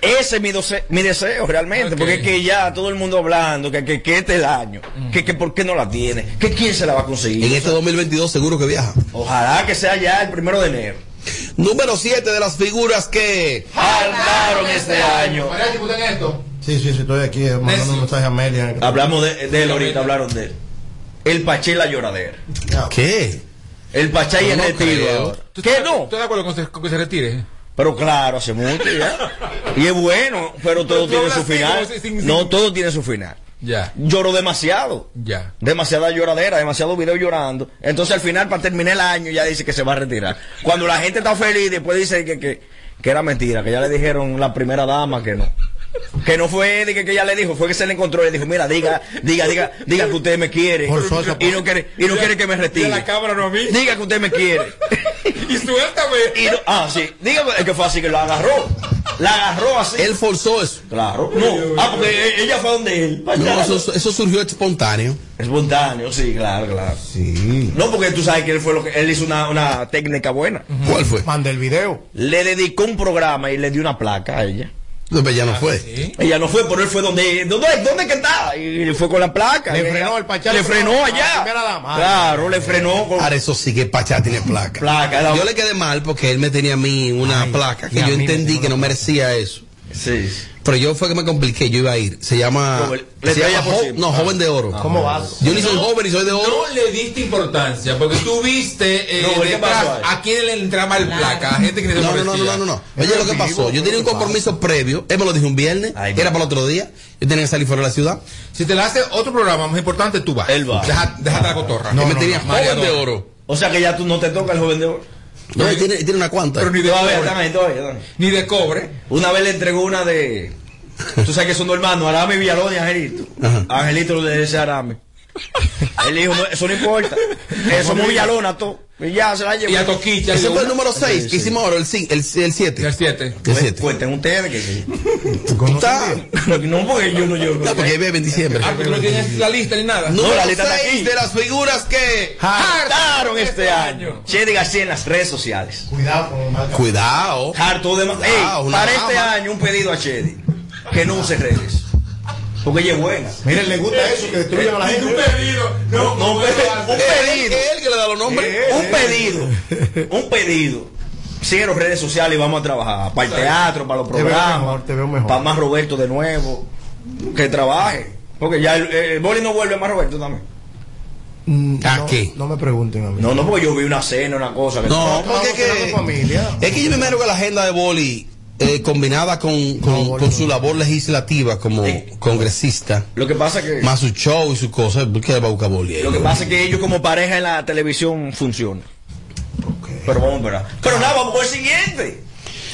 S20: Ese es mi, doce- mi deseo realmente, porque es que ya todo el mundo hablando que, que, que este es el año, que, que por qué no la tiene, que quién se la va a conseguir.
S3: En este 2022 seguro que viaja.
S20: Ojalá que sea ya el primero de enero.
S3: Número 7 de las figuras que
S20: Hartaron este año.
S1: Mariachi, escuchen esto.
S4: Sí, sí, sí, estoy aquí eh, mandando un mensaje a Amelia.
S20: Hablamos de, de él ahorita, hablaron de él. El Paché y la lloradera.
S3: ¿Qué?
S20: El Pachá y
S3: Yo
S20: el
S3: no
S20: retiro.
S3: creo.
S20: ahora.
S1: ¿Tú
S20: ¿Qué
S1: estás-
S20: no?
S1: ¿Estás de acuerdo con, que- con que se retire?
S20: Pero claro, hace mucho ya. Y es bueno, pero todo tiene su
S1: así,
S20: final. No, todo tiene su final.
S1: Ya,
S20: Lloró demasiado.
S1: ya.
S20: demasiada lloradera, demasiado video llorando. Entonces al final, para terminar el año, ya dice que se va a retirar. Cuando la gente está feliz, después dice que, que, que era mentira, que ya le dijeron la primera dama que no. Que no fue de que, que ella le dijo, fue que se le encontró y le dijo, mira, diga, diga, diga, diga que usted me quiere. Y no quiere, y no quiere que me retire.
S1: la cámara no a mí.
S20: Diga que usted me quiere.
S1: Y suéltame.
S20: Y no- ah, sí, diga es que fue así que lo agarró. La agarró así.
S3: Él forzó eso.
S20: Claro. No, ah, porque ella fue donde él.
S3: No, eso, eso surgió espontáneo.
S20: Espontáneo, sí, claro, claro.
S4: Sí.
S20: No, porque tú sabes que él fue lo que él hizo una, una técnica buena.
S3: ¿Cuál fue?
S4: Manda el video.
S20: Le dedicó un programa y le dio una placa a ella.
S3: No, pero ya no fue.
S20: Ella no fue, pero él fue donde, ¿dónde, dónde que está? Y fue con la placa.
S4: Le
S20: Y
S4: frenó
S20: ella-
S4: el Pachá,
S20: Le
S4: le
S20: frenó
S4: frenó a
S20: allá.
S4: dama.
S20: Claro, le frenó con.
S3: Ahora eso sí que Pachá tiene placa.
S20: Placa, la-
S3: Yo le quedé mal porque él me tenía a mí una placa que yo entendí que no merecía eso.
S20: Sí.
S3: Pero yo fue que me compliqué, yo iba a ir. Se llama.
S20: Le
S3: se llama Jo- no, joven de oro.
S4: ¿Cómo vas?
S3: Yo ni soy joven ni soy de oro.
S1: No le diste importancia porque tú viste eh,
S20: No,
S1: a quién le entraba el placa, a gente que
S3: No, no, no, no, no, no. Oye, lo que pasó, yo tenía un compromiso previo, él me lo dijo un viernes,
S20: Ay,
S3: era
S20: no.
S3: para el otro día, yo tenía que salir fuera de la ciudad.
S1: Si te la hace otro programa más importante, tú vas.
S20: Él va.
S1: Deja- déjate la cotorra.
S3: él me
S4: no,
S3: tenía
S1: no.
S3: joven de oro.
S20: O sea que ya tú no te toca el joven de oro.
S3: No, tiene, una cuanta.
S1: Pero ni de cobre. Ni de cobre.
S20: Una vez le entregó una de. Tú sabes que son dos hermanos, Arame Villalón y Angelito.
S3: Ajá.
S20: Angelito le dice Arame. Él dijo, no, eso no importa. Eso somos Villalona, todo. Y ya se la llevó.
S1: Y a Toquicha.
S3: Ese fue el número 6
S20: Sí,
S3: que
S20: sí.
S3: hicimos ahora, el 7. El 7.
S1: El 7.
S3: El 7.
S20: Cuenten ustedes que
S3: Está.
S20: No, porque yo no llevo.
S3: No, porque ahí bebe en diciembre.
S1: Ah, porque no tienes la lista ni nada.
S20: No, la lista está
S3: 6
S20: aquí.
S3: de las figuras que.
S20: Hartaron este año. Chedi García en las redes sociales.
S4: Cuidado con el mal.
S3: Cuidado.
S20: Harto de. Para este año un pedido a Chedi. Que no use redes. Porque ella es buena.
S4: Miren, le gusta eso, que destruyan a la gente.
S1: pedido.
S20: No, no, un
S3: Es
S20: pedido.
S3: él que le da los nombres.
S20: Un pedido. Un pedido. Sigue las redes sociales y vamos a trabajar. Para el teatro, para los
S4: Te veo
S20: programas.
S4: mejor, te veo mejor.
S20: Para más Roberto de nuevo. Que trabaje. Porque ya el, el boli no vuelve más Roberto también.
S4: Mm,
S3: ¿A
S4: no,
S3: qué?
S4: No me pregunten a mí.
S20: No, no, porque yo vi una cena, una cosa. Que
S3: No, porque es que.
S4: familia.
S3: Es que yo me imagino que la agenda de Boli, eh, combinada con, con,
S4: No, no.
S3: su labor legislativa como
S20: Sí.
S3: congresista,
S20: Lo que pasa que.
S3: más su show y su cosa, ¿por qué va a Boli?
S20: Lo que pasa es que ellos como pareja en la televisión funcionan. Pero vamos a esperar. Pero nada, vamos con el siguiente.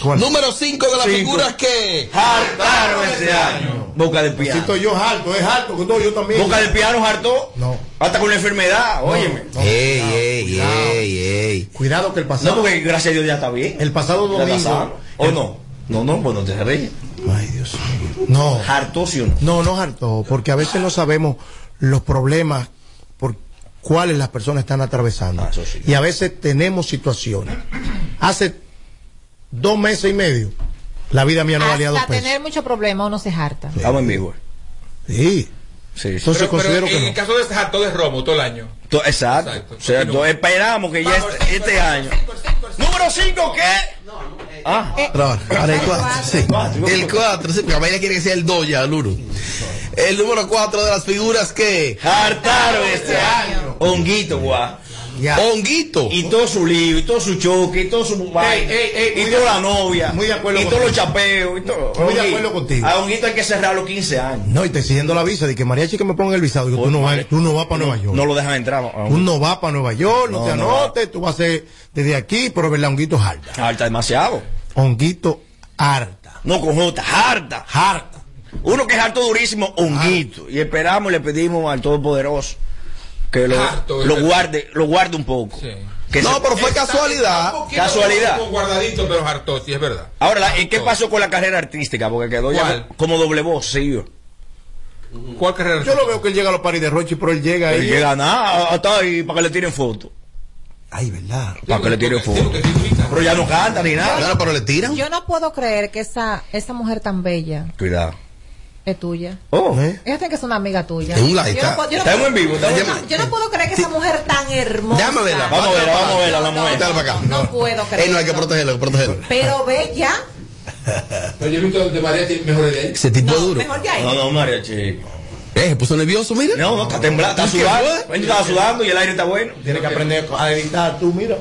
S4: ¿Cuál?
S3: Número 5 de las
S20: Cinco.
S3: figuras que.
S20: Hartaron este año. Boca del piano.
S4: Siento yo alto, es que todo yo también.
S20: Boca del piano hartó.
S4: No.
S20: Hasta con la enfermedad, óyeme.
S4: No,
S3: ey,
S4: cuidado,
S3: ey,
S4: cuidado.
S3: ey, ey.
S4: Cuidado que el
S20: No,
S4: pasado.
S20: porque gracias a Dios ya está bien.
S4: El pasado
S20: está
S4: domingo.
S20: ¿O no? No, no, pues no te ríes.
S3: Ay, Dios mío.
S4: No.
S20: Hartó, sí o no.
S4: No, no harto, porque a veces no sabemos los problemas por cuáles las personas están atravesando.
S20: Ah, eso sí.
S4: Y a veces tenemos situaciones. Hace dos meses y medio, la vida mía no valía dos
S2: Hasta
S4: pesos.
S2: tener mucho problema uno se harta.
S20: Estamos en vivo.
S4: Sí.
S20: Sí, sí.
S4: Entonces
S1: Pero, pero
S4: considero
S1: en
S4: que
S1: el
S4: no.
S1: caso de este harto de Romo todo el año.
S20: To- Exacto.
S1: Exacto.
S20: O sea, to- esperamos que ya
S1: Vamos,
S20: este,
S1: cinco,
S20: este
S1: cinco,
S20: año.
S1: cinco, cinco, cinco.
S20: Número 5, ¿qué? Ah,
S3: Pero ahora, ahora el 4, sí. El 4, sí, porque quiere que sea el 2 ya, el 1. El número 4 de las figuras que.
S20: hartaron este año. Honguito, guau.
S4: Ya.
S3: Honguito.
S20: Y todo su lío, y todo su choque, y todo su
S4: ey, ey,
S20: y toda la novia,
S4: muy de acuerdo
S20: y todos los chapeos, y todo.
S4: Muy de acuerdo contigo.
S20: A Honguito hay que cerrar los 15 años.
S4: No, y te exigiendo la visa de que Mariachi que me ponga el visado. Digo, tú no vas, tú no vas para Nueva York.
S20: No lo dejan entrar.
S4: Tú no vas para Nueva York, no,
S20: No,
S4: te
S20: no
S4: anotes, tú vas a ser desde aquí, pero verdad, honguito harta.
S20: Harta demasiado.
S4: Honguito harta.
S20: No con J, harta.
S4: Harta.
S20: Uno que es harto durísimo, Honguito. Y esperamos y le pedimos al Todopoderoso que lo,
S1: Harto,
S20: lo guarde, lo guarde un poco.
S1: Sí.
S20: Que
S3: No,
S20: se-
S3: pero fue
S1: Está-
S3: casualidad.
S20: Casualidad.
S1: guardadito, pero hartó, sí, es verdad.
S20: Ahora, la- ¿y qué pasó con la carrera artística? Porque quedó ya como doble voz, sí.
S1: ¿Cuál carrera?
S4: Yo lo veo que él llega a los paris de Rochi, pero él llega ahí.
S20: llega nada, hasta ahí para que le tiren fotos.
S4: Ay, verdad.
S20: Para que le tiren
S1: ubica.
S20: Pero ya no canta ni nada.
S3: Claro, pero le tiran.
S2: Yo no puedo creer que esa, esa mujer tan bella
S20: Cuidado.
S2: Es tuya.
S20: Oh,
S4: ¿Eh?
S2: Ella tiene que ser una amiga tuya.
S3: Es un like,
S2: Yo no puedo- yo no
S20: Estamos
S2: puedo-
S20: en vivo, en
S2: yo, no- yo no puedo creer que esa mujer tan hermosa.
S3: Déjame verla.
S20: Vamos a verla, vamos a verla, la
S2: No,
S20: mujer.
S3: Acá.
S2: No, puedo creer.
S3: Eh, no hay que protegerlo, hay que protegerlo.
S2: Pero bella.
S1: Pero yo he visto de María tiene mejores de él.
S3: Ese tipo
S2: No,
S3: duro.
S2: mejor ya
S20: No, no, María, chico.
S3: Eh, se puso nervioso, mira.
S20: No, no, está temblando, está
S3: ¿Qué
S20: sudando. estaba sudando y el aire está bueno.
S4: Tienes que aprender a editar tú, mira.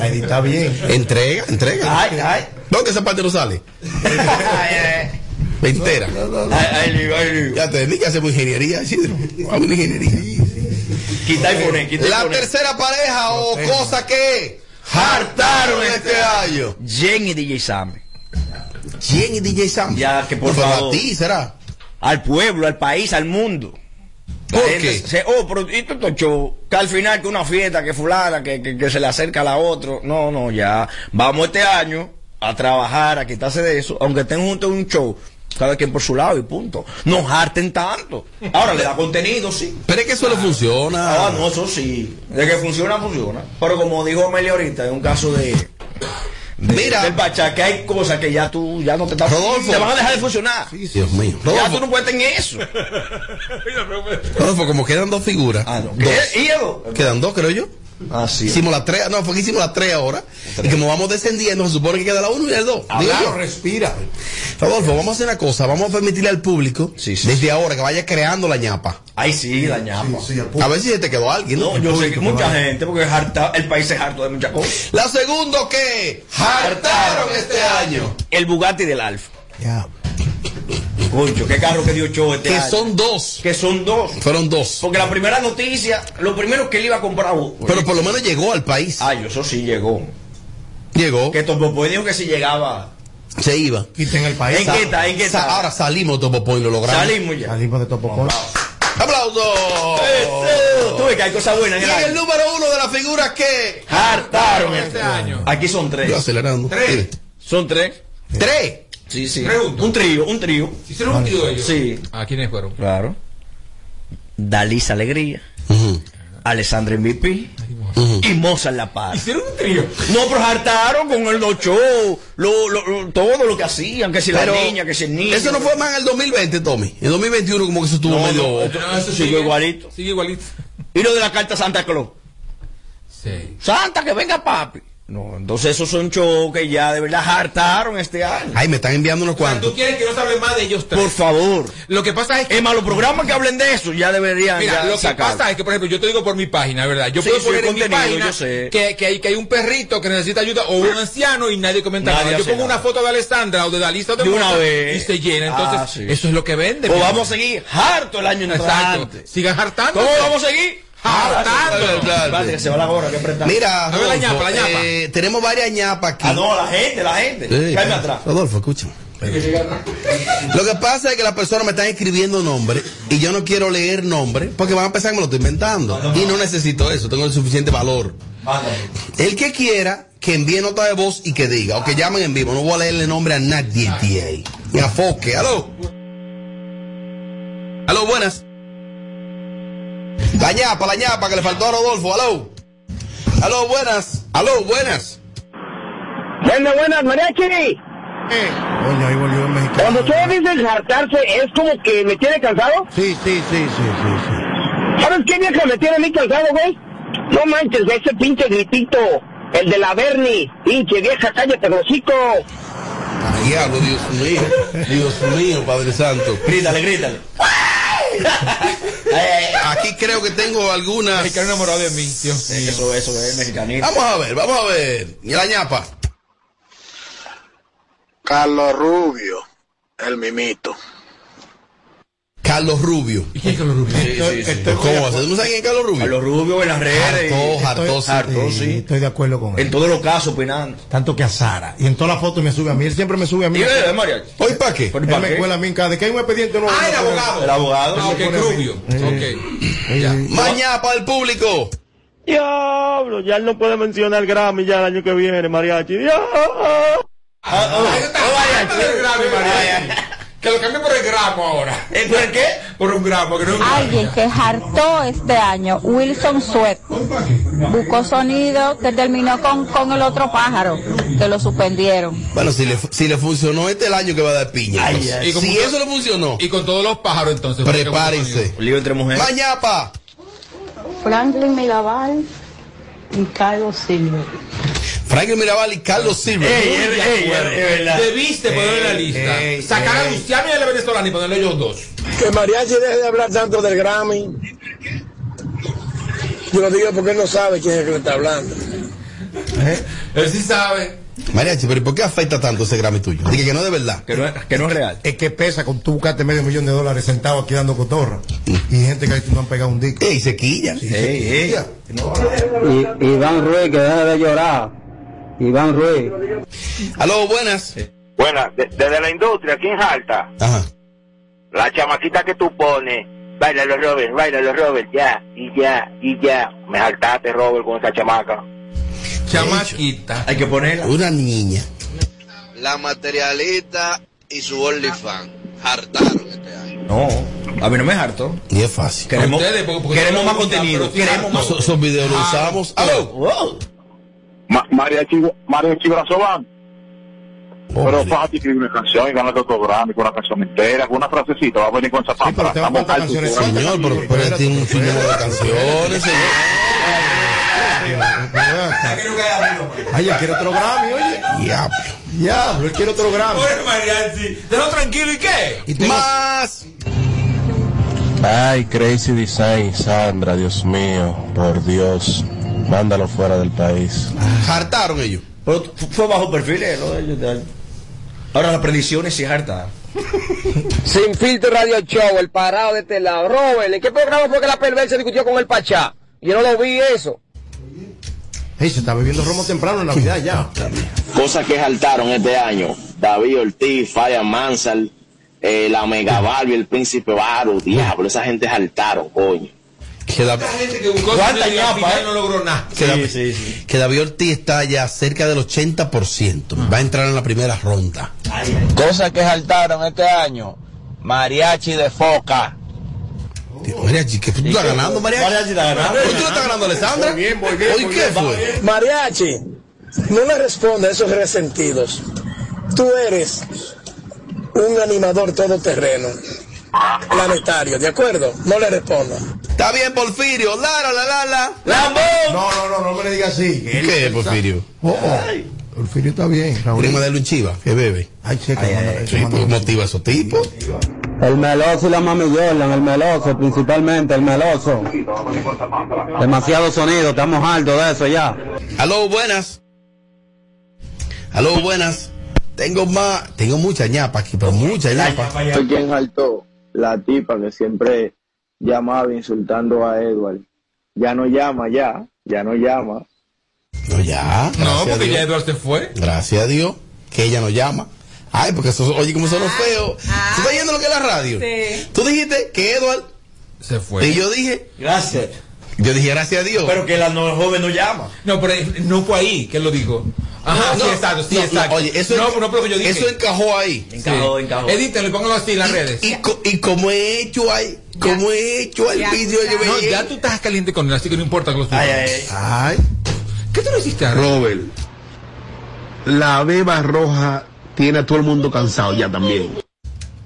S4: A editar bien.
S3: Entrega, entrega.
S20: Ay, ay.
S3: ¿Dónde esa parte no sale?
S20: Ay, ay, Lío.
S3: Ya te dedica a hacer ingeniería, Isidro. Vamos a ingeniería.
S20: Quita y poner, quita y
S3: La
S20: poner.
S3: tercera pareja o cosa que hartaron este año.
S20: Jen y DJ Sammy.
S3: ¿Quién es DJ Sam?
S20: Ya, que por
S3: No,
S20: favor.
S3: a ti será.
S20: Al pueblo, al país, al mundo.
S3: ¿Por qué?
S20: se- oh, pero ¿y todo show? Que al final que una fiesta, que fulana, que, que, que se le acerca a la otra. No, no, ya. Vamos este año a trabajar, a quitarse de eso, aunque estén juntos en un show. Cada quien por su lado y punto. No harten tanto. Ahora le da contenido, sí.
S3: Pero es que eso no funciona.
S20: Ah, no, eso sí. De que funciona, funciona. Pero como dijo Amelia ahorita, es un caso de, de-
S3: Mira.
S20: del Pachá, que hay cosas que ya tú ya no te estás.
S3: Rodolfo.
S20: Te van a dejar de funcionar.
S3: Dios mío.
S20: Ya
S3: Rodolfo,
S20: tú no puedes en eso.
S3: Rodolfo, como quedan dos figuras. dos.
S20: ¿Qué? ¿Hígado?
S3: Quedan dos, creo yo.
S20: Ah, sí.
S3: Hicimos las tres, no, fue que hicimos las tres ahora. Y como vamos descendiendo, se supone que queda la uno y el dos. Digo
S4: Claro,
S3: yo.
S4: respira.
S3: Rodolfo, vamos a hacer una cosa. Vamos a permitirle al público, desde ahora, que vaya creando la ñapa.
S20: Ay, sí, la ñapa.
S3: A ver si se te quedó alguien.
S20: No, yo sé que mucha gente, porque es harta- el país es harto de muchas cosas.
S3: La segunda que hartaron este año.
S20: El Bugatti del Alfa.
S4: Ya.
S20: Concho, qué carro que dio show este
S3: Que
S20: año.
S3: son dos.
S20: Que son dos.
S3: Fueron dos.
S20: Porque la primera noticia, lo primero que él iba a comprar.
S3: Pero por lo menos llegó al país.
S20: Ay, eso sí llegó.
S3: Llegó.
S20: Que Topopoy dijo que si llegaba.
S3: Se iba.
S4: Quiten el país.
S20: ¿En qué está? ¿En qué está?
S3: Ahora salimos de Topo Point, lo logramos.
S20: Salimos ya.
S4: Salimos de Topo Point.
S3: ¡Aplausos!
S20: Eso. Tú ves que hay cosas buenas
S3: Y
S20: en el
S3: en el
S20: año.
S3: número uno de las figuras que
S20: Hartaron este año. Aquí son tres.
S3: Yo acelerando.
S20: Tres. Son tres.
S3: Tres.
S20: Sí, sí.
S1: Pregunto.
S20: Un trío, un trío.
S1: ¿Hicieron un trío ellos?
S20: Sí.
S1: ¿A quiénes fueron?
S20: Claro. Dalisa Alegría. Alessandra MVP. Y Mozart La Paz.
S1: ¿Hicieron un trío?
S20: No, pero hartaron con el los shows, lo, lo- lo- todo lo que hacían, que si
S3: Pero
S20: la niña, que si el niño.
S3: Eso no fue más en el 2020, Tommy. En 2021 como que eso estuvo
S20: No,
S3: medio...
S20: no, esto- eso siguió igualito.
S1: Sigue igualito.
S20: Y lo de la carta Santa Claus.
S1: Sí.
S20: Santa, que venga papi. No, entonces esos son shows que ya de verdad hartaron este año.
S3: Ay, me están enviando unos
S1: ¿Tú
S3: cuantos.
S1: quieres que no se hable más de ellos tres?
S20: Por favor.
S1: Lo que pasa es que...
S20: Es más, los programas que hablen de eso ya deberían
S1: Mira,
S20: ya
S1: lo que pasa es que, por ejemplo, yo te digo por mi página, ¿verdad? Yo
S20: Sí,
S1: puedo
S20: sí,
S1: poner en mi página
S20: yo sé.
S1: Que, que, hay, que hay un perrito que necesita ayuda o un anciano y nadie comenta
S20: Nadie
S1: nada. Yo pongo
S20: nada.
S1: una foto de Alessandra o de Dalisa o de,
S20: De una vez.
S1: y se llena. Entonces,
S20: Ah, sí.
S1: eso es lo que vende.
S20: Pues
S1: mi
S20: vamos a seguir harto el año
S1: Exacto.
S20: entrante.
S1: Sigan hartando.
S20: ¿Cómo vamos a seguir?
S1: Hartando.
S20: Espérate, que se va la gorra, que apretar.
S3: Mira,
S1: A ver la
S3: Rodolfo,
S1: ñapa, la ñapa.
S3: eh, tenemos varias ñapas aquí.
S20: Ah, no, la gente, la gente.
S3: Sí,
S20: Cállame atrás.
S3: Rodolfo, escucha. Lo que pasa es que las personas me están escribiendo nombres y yo no quiero leer nombres porque van a pensar que me lo estoy inventando. Y no necesito eso, tengo el suficiente valor. El que quiera que envíe nota de voz y que diga, o que llamen en vivo, no voy a leerle nombre a nadie. Ni a Foque. Aló. Aló, buenas. La ñapa, la ñapa que le faltó a Rodolfo. Aló. Aló, buenas. Aló, buenas.
S21: Buenas, buenas, mariachi.
S4: Coño, ahí volvió el mexicano.
S21: Cuando ustedes dicen hartarse, ¿es como que me tiene cansado?
S4: Sí, sí, sí, sí, sí, sí.
S21: ¿Sabes qué vieja me tiene a mí cansado, güey? No manches, ese pinche gritito, el de la Bernie, pinche vieja, cállate, el hocico.
S3: Diablo, Dios mío. Dios mío, Padre Santo.
S20: Grítale, grítale.
S3: Aquí creo que tengo algunas.
S1: Era enamorado de mí, mío.
S20: Eso, eso es mexicanito.
S3: Vamos a ver, vamos a ver. Y la ñapa.
S22: Carlos Rubio, el mimito.
S3: Carlos Rubio.
S1: ¿Y quién es Carlos Rubio?
S20: Sí, sí, sí.
S3: ¿Cómo? ¿Tú no sabes quién es Carlos Rubio?
S20: A los rubios en las redes.
S3: Hartó, hartó, sí.
S4: Estoy de acuerdo con él.
S20: En todos los casos, opinando.
S4: Tanto que a Sara. Y en todas las fotos me sube a mí. Él siempre me sube a mí.
S20: ¿Y eh, María?
S3: ¿Hoy para qué?
S20: ¿Pero
S4: Él
S20: para
S4: me
S20: qué?
S4: cuela a mí en cada vez que hay un expediente nuevo.
S1: Ah, el abogado.
S20: El abogado.
S1: Ah, ok, Rubio. Ok.
S3: Más ñapa del público.
S21: Diablo, ya él no puede mencionar Grammy ya el año que viene, mariachi. Diablo.
S1: Que lo cambie por el gramo ahora.
S20: ¿Eh, ¿Por qué?
S1: Por un gramo, que no
S23: Alguien que hartó este año, Wilson Sweat, buscó sonido que terminó con, con el otro pájaro, que lo suspendieron.
S3: Bueno, si le, si le funcionó este el año que va a dar piña.
S20: Ay,
S3: entonces.
S20: ay.
S1: Y
S3: si eso le funcionó,
S1: Y con todos los pájaros entonces.
S3: prepárense.
S20: Un lío entre mujeres.
S3: Más ñapa.
S23: Franklin Mirabal y Carlos Silver.
S3: Franklin Mirabal y Carlos Silva.
S20: Ey, ey, ey, es verdad.
S1: Debiste ponerlo en la lista.
S4: ey,
S1: Sacar a
S4: ey.
S1: Luciano y a la venezolana y ponerle ellos dos.
S21: Que Mariachi deje de hablar tanto del Grammy. Yo lo digo porque él no sabe quién es el que le está hablando.
S1: Él sí sabe.
S3: Mariachi, pero ¿y por qué afecta tanto ese Grammy tuyo? Dije que no es de verdad.
S20: Que no, es- que no es real.
S4: Es que pesa con tú buscaste medio millón de dólares sentado aquí dando cotorra. Y gente que no han pegado un disco.
S3: Ey, sequilla.
S4: Sí,
S20: Ey,
S4: se
S20: ey.
S4: quilla.
S21: Y, Iván Ruiz, que deje de llorar. Iván Ruiz.
S3: Aló, buenas.
S22: Buena, de- desde la industria, aquí en Jalta,
S3: Ajá.
S22: la chamaquita que tú pones, baila los Robert, baila los Robert, ya, y ya, y ya. Me saltaste, Robert, con esa chamaca.
S1: Chamaquita.
S20: Hay que ponerla.
S3: Una niña.
S24: La materialista y su OnlyFans hartaron este año.
S20: No, a mí no me harto.
S3: Y es fácil.
S20: Queremos,
S1: Ustedes, porque- porque
S20: queremos
S1: no
S20: más contenido. Queremos más.
S3: So- Esos videos los usamos. Aló.
S20: Wow.
S12: Ma- Mariachi, Mariachi Brazován. Pero fájate escribir una canción y ganarte otro Grammy con una canción entera, con una frasecita, va a venir con esa pámpara. Estamos altos,
S3: Señor, pero, pero él tiene un sinnúmero de canciones, señor.
S4: Ay, él quiere otro Grammy, oye.
S3: Diablo.
S4: Diablo, él quiere otro Grammy.
S1: Oye, mariachi, déjalo tranquilo, ¿y qué?
S3: Más.
S25: Ay, Crazy Design, Sandra, Dios mío, por Dios, mándalo fuera del país.
S3: Hartaron ellos.
S20: Pero fu- fue bajo perfil, ¿eh? Lo de ellos de- Ahora las predicciones sí harta.
S26: Sin filtro radio show, el parado de este lado. Robert, ¿en qué programa fue que la perversa discutió con el Pachá? Yo no lo vi eso.
S4: Ey, se está bebiendo romo temprano en Navidad ya.
S27: Cosas que saltaron este año. David Ortiz, Faya Mansal, eh, la Mega Barbie, el Príncipe Baro, diablo, esa gente saltaron, coño.
S3: Que, la-
S1: gente que buscó
S3: ¿Cuánta ñapa, eh?
S1: no logró nada.
S3: que, David, que David Ortiz está ya cerca del 80%. Va a entrar en la primera ronda.
S26: Cosas que saltaron este año. Mariachi de foca.
S3: Mariachi, que tú estás ganando, Mariachi.
S20: Mariachi está ganando.
S3: ¿Por qué tú estás ganando, Alessandra?
S20: Muy bien, muy bien, muy
S3: ¿qué
S20: bien,
S3: fue?
S28: Mariachi, no le responda a esos resentidos. Tú eres un animador todoterreno, planetario, ¿de acuerdo? No le responda.
S3: Está bien, Porfirio. La, la, la, la, la.
S4: No, no, no, no me le digas así.
S3: ¿Qué, Porfirio?
S4: Oh, oh. Porfirio está bien, Raúl.
S3: Prima de Lunchiva, que bebe.
S4: Ay, que manda-
S3: Sí, pues motiva a esos tipos.
S29: El meloso y la mami Jordan, el meloso principalmente, el meloso. Demasiado sonido, estamos altos de eso ya.
S3: Aló, buenas. Aló, buenas. Tengo más, tengo mucha ñapa aquí, pero mucha ñapa.
S30: Fue quien saltó la tipa que siempre llamaba insultando a Edward. Ya no llama, ya, ya no llama.
S3: No, ya.
S1: No, porque ya Eduardo se fue.
S3: Gracias a Dios que ella nos llama. Ay, porque eso, oye, como son los feos. ¿Tú estás oyendo lo que es la radio?
S2: Sí.
S3: Tú dijiste que Edward.
S1: Se fue.
S3: Y yo dije.
S20: Gracias.
S3: Yo dije, gracias a Dios.
S20: Pero que la no, joven no llama.
S1: No, pero no fue ahí que lo dijo. Ajá,
S3: No,
S1: sí,
S3: no,
S1: exacto, sí,
S3: no,
S1: exacto.
S3: no, oye, eso
S1: no,
S3: en-
S1: no, pero lo yo dije.
S3: eso encajó ahí.
S20: Encajó, encajó.
S1: Edítelo y póngalo así en las redes.
S3: Y, co- y como he hecho ahí, como he hecho el vídeo, yo
S1: No, ya tú estás caliente con él, así que no importa que lo
S20: Ay, ay, ay.
S1: ¿Qué tú le hiciste a?
S6: Robert, la beba roja tiene a todo el mundo cansado ya también.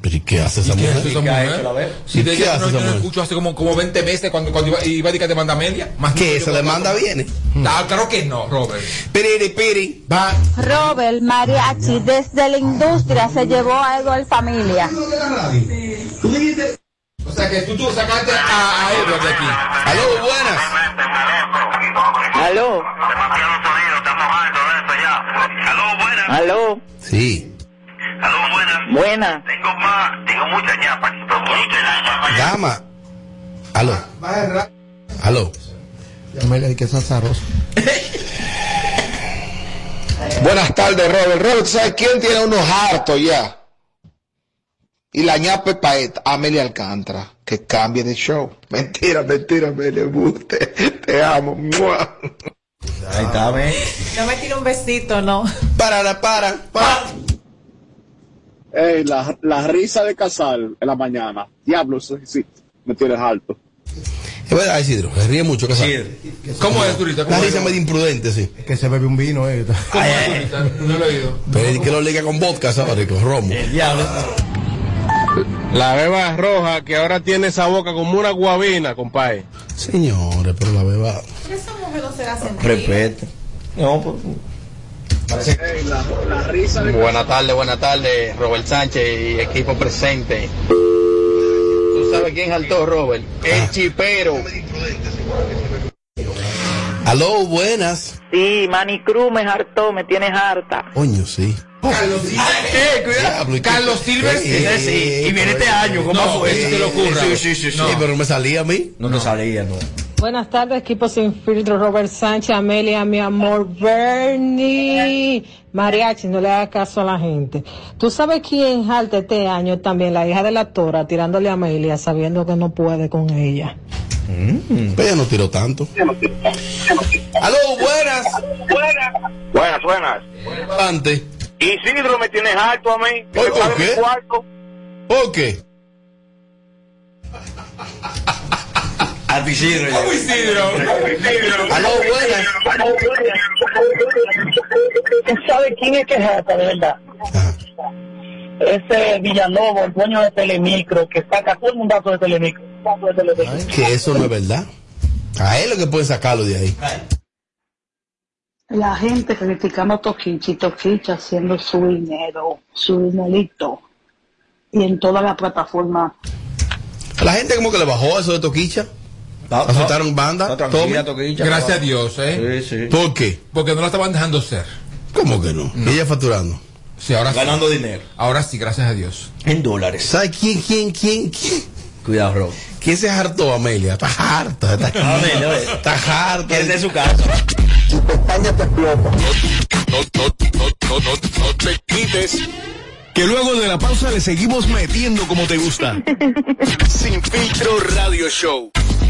S3: ¿Pero y qué hace esa
S1: ¿Qué
S3: mujer?
S1: hace esa
S20: ¿Qué ha
S1: mujer? de
S3: ¿Qué hace
S1: no,
S3: esa
S1: yo no
S3: mujer?
S1: escucho hace como, como 20 veces cuando, cuando iba, iba a decir que te manda media. Más
S3: ¿Qué?
S1: que
S3: ¿Se
S1: yo-
S3: demanda viene?
S1: Ah, claro que no, Robert.
S3: Piri, piri.
S4: Va.
S23: Robert Mariachi, desde la industria se llevó a Edward Familia.
S1: O sea que tú, tú sacaste a, a Edward de aquí.
S3: Aló, buenas.
S30: Aló. Aló.
S3: Sí.
S30: Buena.
S3: Dama. Aló. Aló.
S4: Llámale que es azaroso.
S16: Buenas tardes, Robert. Robert, ¿sabes quién tiene unos hartos ya? Y la ñapa para Amelia Alcántara, que cambie de show. Mentira, mentira, Amelia, buste. Te amo. ¡Mua!
S20: Ahí está, ven.
S2: No me tire un besito, no.
S3: Para, para, para.
S16: Ey, la, la risa de Casal en la mañana. Diablo, eso sí, me tienes alto.
S3: Es verdad, Isidro. Se ríe mucho, que sabe.
S1: ¿Cómo es, turista?
S3: La
S1: ¿Cómo
S3: risa
S1: es?
S3: medio imprudente, sí.
S4: Es que se bebe un vino, eh.
S1: ¿Cómo es, turista? No lo he oído.
S3: Pero es que lo liga con vodka, ¿sabes? Con romo.
S20: El diablo.
S25: La beba roja que ahora tiene esa boca como una guabina, compadre.
S3: Señores, pero la beba.
S2: Esa mujer no se la sentía.
S20: Repete. No, pues. Parece
S16: la, la risa de
S29: Buenas tardes, buenas tardes, Robert Sánchez y equipo presente. ¿Tú sabes quién saltó, Robert? El chipero.
S3: Aló, buenas.
S28: Sí, Manny Cruz me hartó, me tienes harta.
S3: Coño, sí.
S20: Eh, cuidado.
S3: Diablo, ¿y qué-
S1: Carlos Silver,
S20: Ese
S3: ey,
S20: sí. Y viene este año, ¿cómo
S1: No,
S20: fue?
S1: ese se le ocurra.
S20: Sí, sí, sí. sí.
S3: Sí, pero no me salía a mí.
S20: No te salía, no.
S23: Buenas tardes, equipo sin filtro, Robert Sánchez, Amelia, mi amor, Bernie. Mariachi, no le hagas caso a la gente. ¿Tú sabes quién jalta este año también? La hija de la Tora, tirándole a Amelia, sabiendo que no puede con ella.
S3: Pero ella no tiró tanto. Aló, buenas.
S21: Buenas, buenas.
S3: Antes.
S21: Isidro, me tienes alto a mí.
S3: ¿por qué?
S21: mi cuarto.
S3: ¿Por qué?
S20: A Isidro.
S1: ¿Cómo Isidro?
S20: Aló, buenas.
S28: ¿Tú sabes quién es que es esta, de verdad? Ese Villalobos, el dueño de Telemicro, que saca todo el mundazo de Telemicro. De Telemicro.
S3: Que eso no es verdad. A él lo que puede sacarlo de ahí.
S31: La gente criticando a Toquicha y Toquicha haciendo su dinero, su dinerito. Y en todas las plataformas.
S3: La gente como que le bajó eso de Toquicha. Aceptaron banda.
S20: tranquila,
S3: Tommy.
S20: Toquicha,
S1: Gracias a
S20: no.
S1: Dios, ¿eh?
S20: Sí, sí.
S3: ¿Por qué?
S1: Porque no la estaban dejando ser.
S3: ¿Cómo que no? Ella facturando.
S1: Sí, ahora
S20: Ganando
S1: sí.
S20: dinero.
S1: Ahora sí, gracias a Dios.
S20: En dólares.
S3: ¿Sabes quién, quién, quién, quién?
S20: Cuidado, Rob.
S3: ¿Quién se hartó, Amelia? Está harta. Está,
S20: Amelia,
S3: está harta.
S20: Es de su casa.
S19: No, no, no, no, no, no te quites. Que luego de la pausa le seguimos metiendo como te gusta. Sin filtro radio show.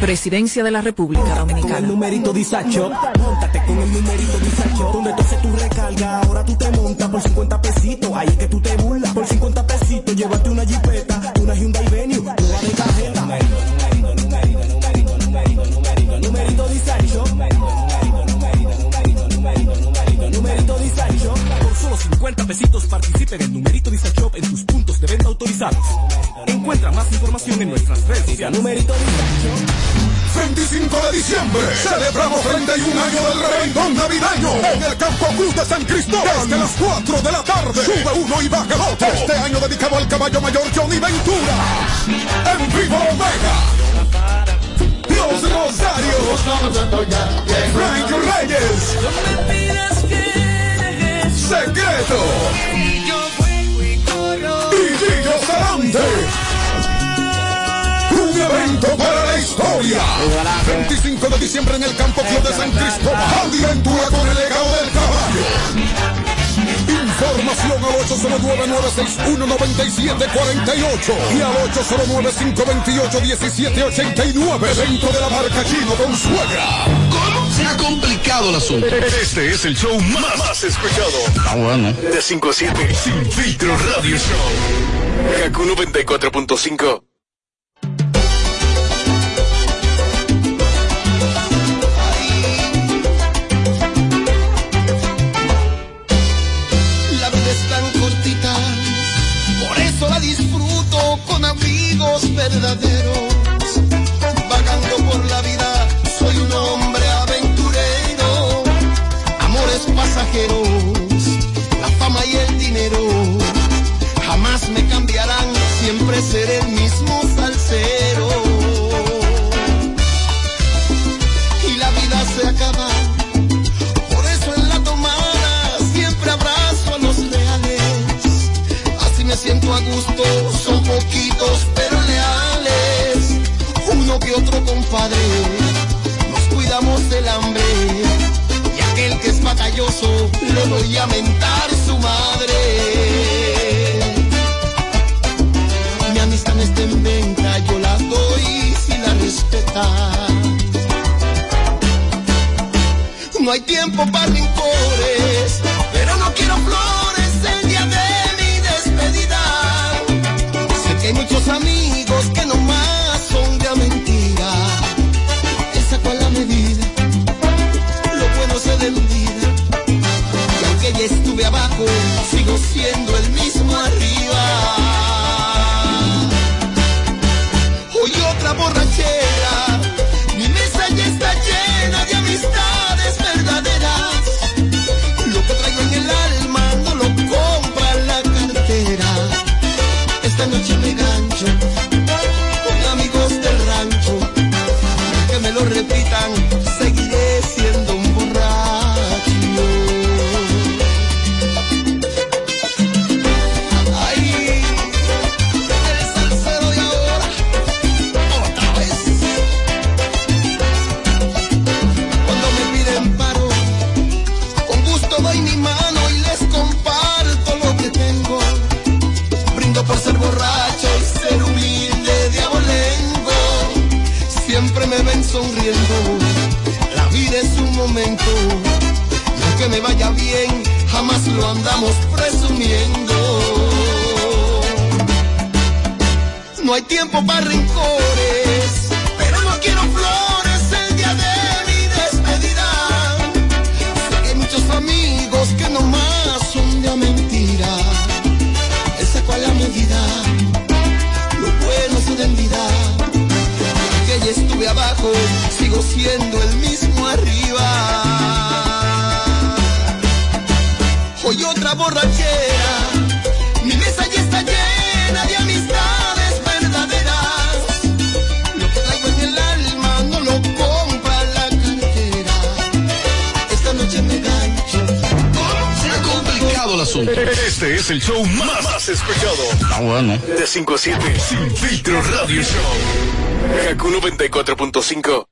S32: Presidencia de la República
S10: Con el
S32: Dominicana.
S10: numerito disacho, montate con el numerito disacho. Donde tú haces tu recarga, ahora tú te montas por 50 pesitos. Ahí es que tú te burlas. Por 50 pesitos, llévate una jipeta, una Hyundai Venue, nueva de cajeta. Numerito, numerito, numerito, numerito, numerito, numerito, numerito disacho. Numerito disacho. Por solo 50 pesitos en el numerito disacho en tus puntos de venta autorizados. Encuentra más información en nuestras redes sociales. Numerito disacho.
S33: 25 de diciembre celebramos 31 años del reventón navideño en el Campo Cruz de San Cristóbal desde las 4 de la tarde. Sube uno y baja el otro. Este año dedicado al caballo mayor Johnny Ventura. En vivo Omega. Los Rosarios. Frank Reyes. Secreto. Y Gillo Sarante. Un evento para la historia. 25 de diciembre en el Campo Club de San Cristóbal. Andy Ventura con el legado del caballo. Información al 809-961-9748 y al 809-528-1789. Evento de la marca Chino con suegra.
S3: ¿Cómo? Se ha complicado el asunto.
S19: Este es el show más, más escuchado.
S3: Ah, bueno.
S19: De 5 a 7. Sin filtro radio show. Kaku 94.5.
S18: amigos verdaderos. Vagando por la vida, soy un hombre aventurero. Amores pasajeros, la fama y el dinero jamás me cambiarán, siempre seré el le voy a mentar su madre. Mi amistad no está en venta, yo la doy si la respetas. No hay tiempo para rencores, pero no quiero flores el día de mi despedida. Sé que hay muchos amigos
S19: es el show más, más escuchado.
S3: Ah, bueno.
S19: De 5 a 7. Sin filtro radio show. Haku 94.5.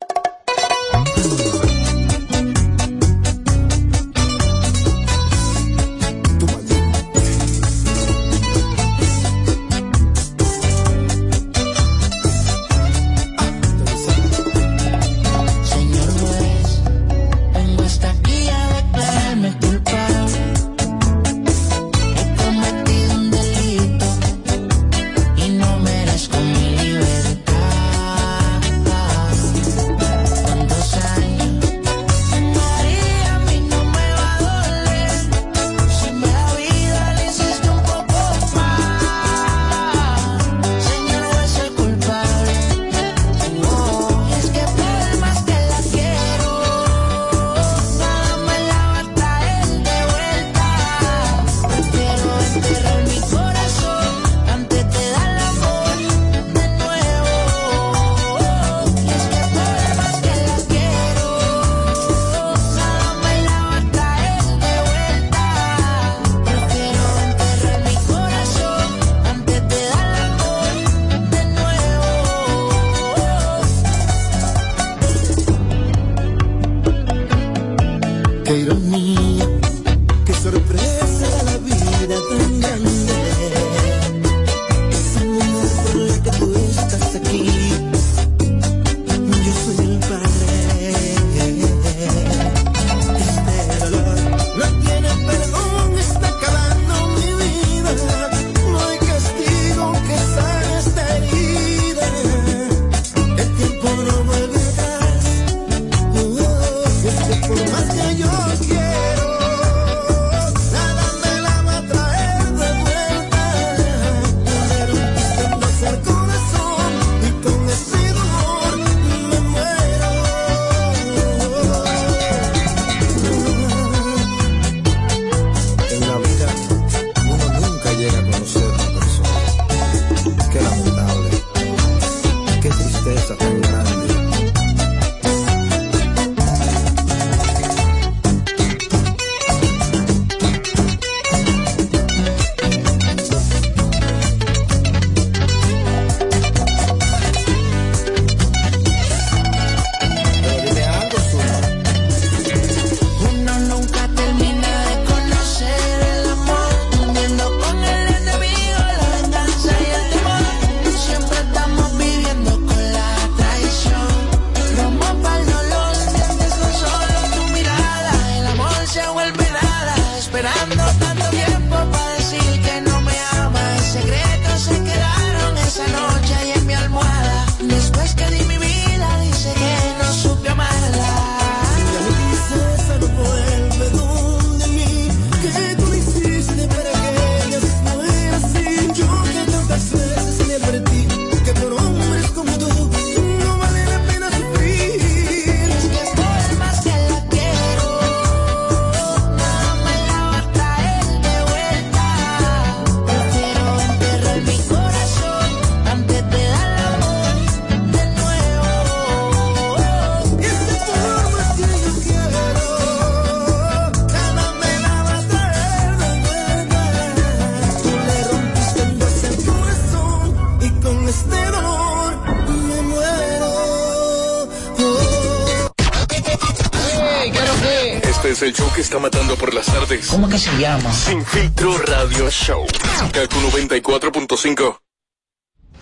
S19: el show que está matando por las tardes.
S34: ¿Cómo que se llama?
S19: Sin filtro radio show. Kaku 94.5.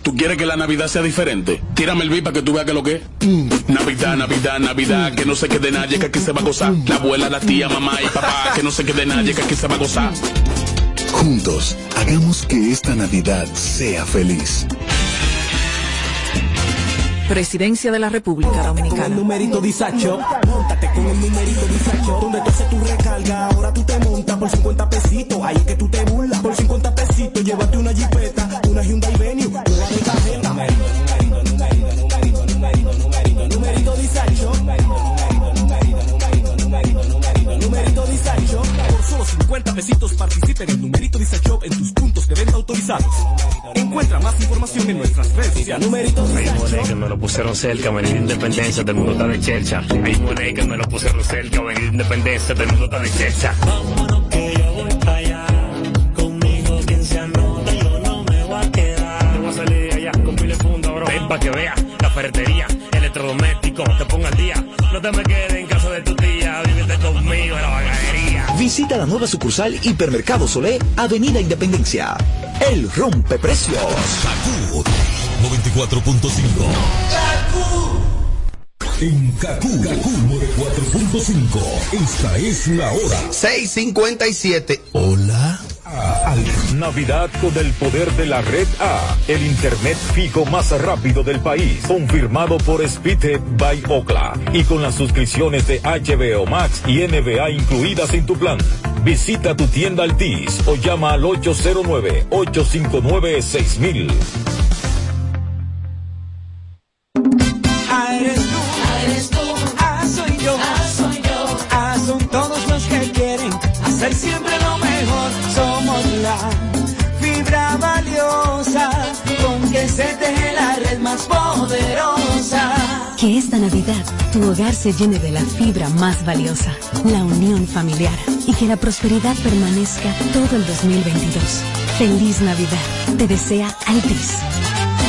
S6: ¿Tú quieres que la Navidad sea diferente? Tírame el beat para que tú veas que lo que es. Navidad, Navidad, Navidad, que no se quede nadie, que aquí se va a gozar. La abuela, la tía, mamá y papá, que no se quede nadie, que aquí se va a gozar.
S13: Juntos, hagamos que esta Navidad sea feliz.
S9: Presidencia de la República
S10: Con el
S9: Dominicana.
S10: numerito disacho, montate con el numerito disacho. Donde tú haces tu recarga, ahora tú te montas por 50 pesitos. Ahí es que tú te burlas. Por 50 pesitos, llévate una jipeta, una Hyundai Venue, nueva de cajeta. Numerito, numerito, numerito, numerito, numerito, numerito, numerito disacho. Solo 50 pesitos participa en el numerito disacho en tus puntos de venta autorizados. Encuentra más información en nuestras redes sociales. Numerito
S35: que me lo pusieron cerca, venir de Independencia, todo el mundo está de chercha. Ahí moné que me lo pusieron cerca, venir de Independencia, todo el mundo está de chercha. Vámonos que yo voy para allá. Conmigo quien se anota, yo no me voy a quedar. Te voy a salir de allá con pile funda, bro. Ven pa' que veas la ferretería, electrodoméstico, te pongo al día. No te me quedes en casa de tu tía, vívete conmigo en la bagadería.
S36: Visita la nueva sucursal Hipermercado Solé, Avenida Independencia. El rompe precios.
S33: 94.5. En Kaku, Kaku 4.5. Esta es la hora.
S3: 6:57.
S33: Hola.
S37: Ah, Navidad con el poder de la red A, el internet fijo más rápido del país, confirmado por Speedhead by Okla y con las suscripciones de HBO Max y NBA incluidas en tu plan. Visita tu tienda Altis o llama al
S10: 809 859 6000. Siempre lo mejor. Somos la fibra valiosa con que se teje la red más poderosa.
S38: Que esta Navidad tu hogar se llene de la fibra más valiosa, la unión familiar, y que la prosperidad permanezca todo el 2022. Feliz Navidad. Te desea Altis.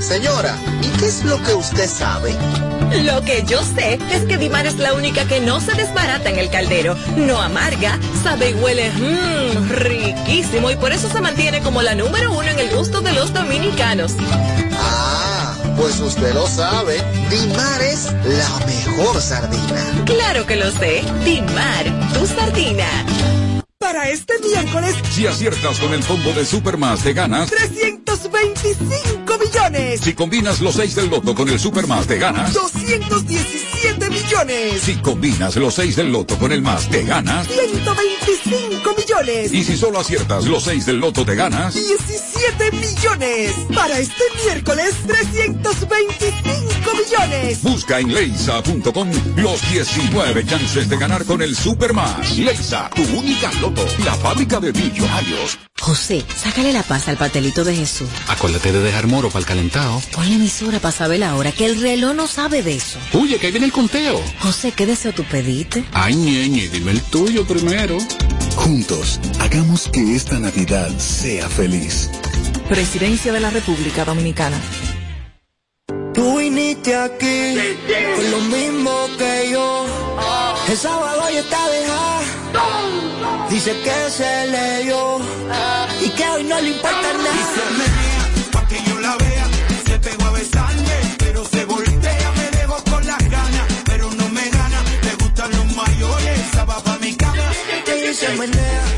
S39: Señora, ¿y qué es lo que usted sabe?
S7: Lo que yo sé es que Dimar es la única que no se desbarata en el caldero, no amarga, sabe y huele mmm, riquísimo y por eso se mantiene como la número uno en el gusto de los dominicanos.
S39: Ah, pues usted lo sabe. Dimar es la mejor sardina.
S7: Claro que lo sé, Dimar, tu sardina.
S40: Para este miércoles,
S33: Si aciertas con el combo de Supermas te ganas.
S40: 325 millones.
S33: Si combinas los 6 del loto con el Supermas te ganas.
S40: 217 millones.
S33: Si combinas los 6 del loto con el más te ganas.
S40: 125 millones.
S33: Y si solo aciertas los 6 del loto te ganas.
S40: 17 millones. Para este miércoles, 325 millones.
S33: Busca en leisa.com los 19 chances de ganar con el Supermas. Leisa, tu única loto, la fábrica de millonarios.
S14: José, sácale la paz al pastelito de Jesús.
S15: Acuérdate de dejar moro para el calentado.
S14: Ponle emisora para saber la hora, que el reloj no sabe de eso.
S15: Oye, que ahí viene el conteo.
S14: José, ¿qué deseo tú pediste?
S15: Ay, ñeñe, dime el tuyo primero.
S13: Juntos, hagamos que esta Navidad sea feliz.
S9: Presidencia de la República Dominicana.
S10: Tú viniste aquí con lo mismo que yo. El sábado ya está dejada. Dice que se leyó y que hoy no le importa nada.
S41: Pa' que yo la vea, se pegó a besarme, pero se voltea, me dejó con las ganas, pero no me gana, le gustan los mayores, esa va pa' mi cama.
S10: Ella se menea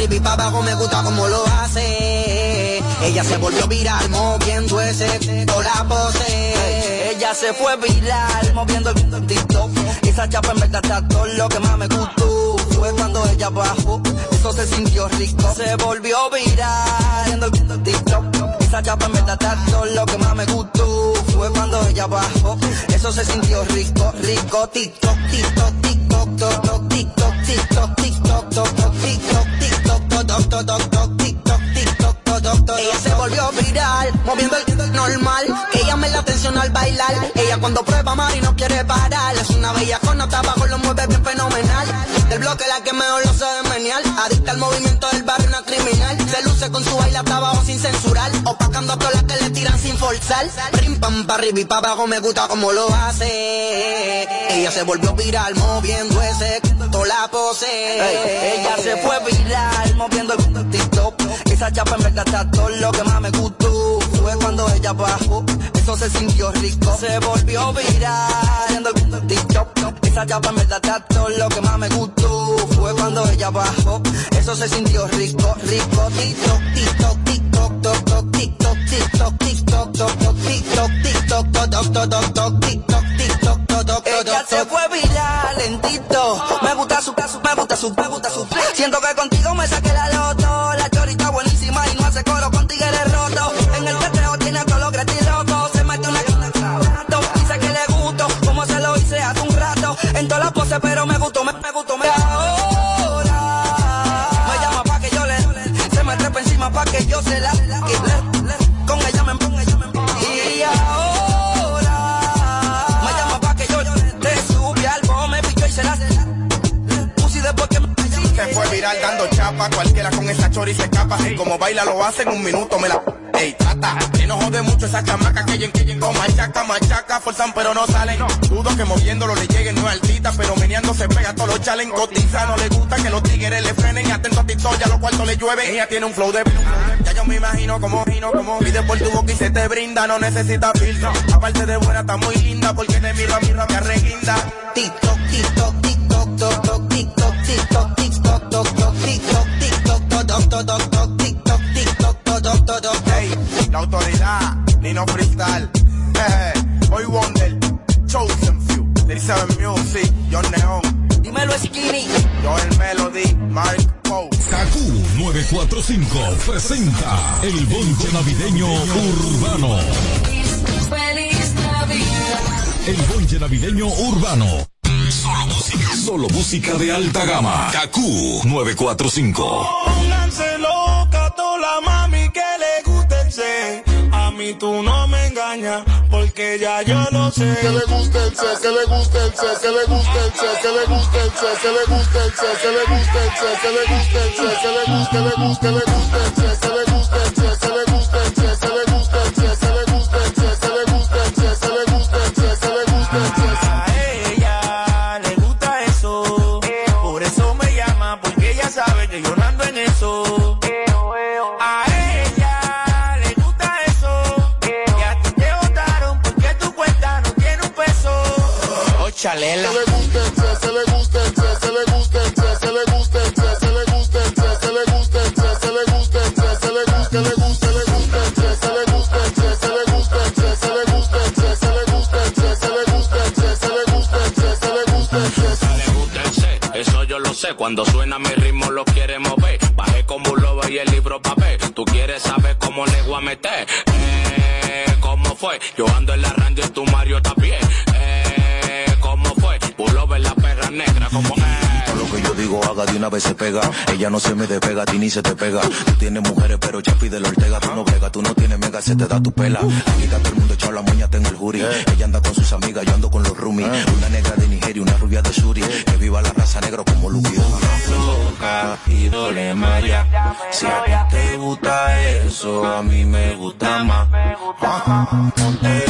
S42: arriba y pa' abajo me gusta como lo hace. Ella se volvió viral moviendo ese con la pose.
S34: Ella se fue viral moviendo el TikTok. Esa chapa en verdad está todo lo que más me gustó. Fue cuando ella bajó, eso se sintió rico. Se volvió viral viendo el TikTok. Esa chapa en verdad está todo lo que más me gustó. Fue cuando ella bajó, eso se sintió rico, rico. TikTok, TikTok, TikTok, TikTok, TikTok, TikTok, TikTok, TikTok, toc, toc, toc, toc, TikTok, toc, toc, toc. Ella se volvió viral, moviendo el normal. Ella me la atención al bailar. Ella cuando prueba Mari no quiere parar. Es una bella con abajo, lo mueve bien fenomenal. Del bloque la que mejor lo sabe menear. Adicta al movimiento del barrio, una criminal. Se luce con su baile hasta abajo sin censurar. Opacando a todas las forzar. Rim pam pa' arriba y pa' abajo me gusta como lo hace. Ella se volvió viral moviendo ese toda la pose. Ella se fue viral moviendo el TikTok. Esa chapa en verdad está todo lo que más me gustó. Fue cuando ella bajó, eso se sintió rico. Se volvió viral viendo el TikTok. Esa chapa en verdad está todo lo que más me gustó. Fue cuando ella bajó, eso se sintió rico, rico. TikTok, TikTok, TikTok, toc, toc, TikTok, TikTok, TikTok, TikTok, TikTok, TikTok, TikTok, toc, toc, Ella se fue viral lentito. Me gusta su, su, me gusta su, me gusta su. Siento que contigo me saqué la loto. La chorita buenísima y no hace coro contigo eres roto. En el teteo tiene todos los gratis locos. Se mete una. Dice que le gusto, como se lo hice hace un rato. En todas las poses, pero me gustó, me, me gustó, me.
S42: Viral dando chapa, cualquiera con esa chori se escapa. Así como baila lo hace en un minuto, me la. Ey, trata, que no jode mucho esa chamaca que lleguen, que lleguen, machaca, machaca, forzan pero no salen. Dudo que moviéndolo le lleguen, no es altita, pero meneando se pega todos los chalen, cotiza, no le gusta que los tigres le frenen, atento a TikTok, ya los cuartos le llueven. Ella tiene un flow de ya yo me imagino como, imagino como, pide por tu boca y se te brinda, no necesita filtro. Aparte de buena, está muy linda, porque de miro a miro me arreguinda.
S34: TikTok, TikTok, TikTok, TikTok, TikTok, TikTok, Toc, toc, toc, toc, toc, TikTok, TikTok, toc, toc, toc, toc.
S42: Hey, la autoridad, Nino Freestyle, eh, Boy Wonder, Chosen Few, 37 Music, John Neon,
S34: Dímelo Skinny,
S42: Joel Melody, Mark Poe.
S33: Kaku 945 presenta el bonche navideño urbano.
S43: Feliz Navidad.
S33: El bonche navideño urbano. Solo música, solo música de alta gama. Kaku 945.
S42: Pónganse loca toda la mami que le guste el C. A mí tú no me engañas, porque ya yo lo sé.
S20: Que le gusta el sex, que le gusta el sex, que le gusta el sex, que le gusta el sex, que le gusta el sex, que le gusta el sex, que le gusta el sex, que le gusta, que le gusta, que le gusta el sex,
S44: sé. Cuando suena mi ritmo lo quiere mover. Bajé como un lobo y el libro papel. Tú quieres saber cómo le voy a meter. Eh, ¿cómo fue? Yo ando en la
S45: de una vez se pega. Ella no se me despega, a ti ni se te pega. Tú tienes mujeres, pero ya pide la Ortega. Tú no brega, tú no tienes mega, se te da tu pela. Aquí está todo el mundo echado la moña, tengo el jury. Ella anda con sus amigas, yo ando con los roomies. Una negra de Nigeria, una rubia de Suri. Que viva la raza negra como Lucky
S42: loca y dole maya. Si a ti te gusta eso, a mí me gusta más. Ah, Ponte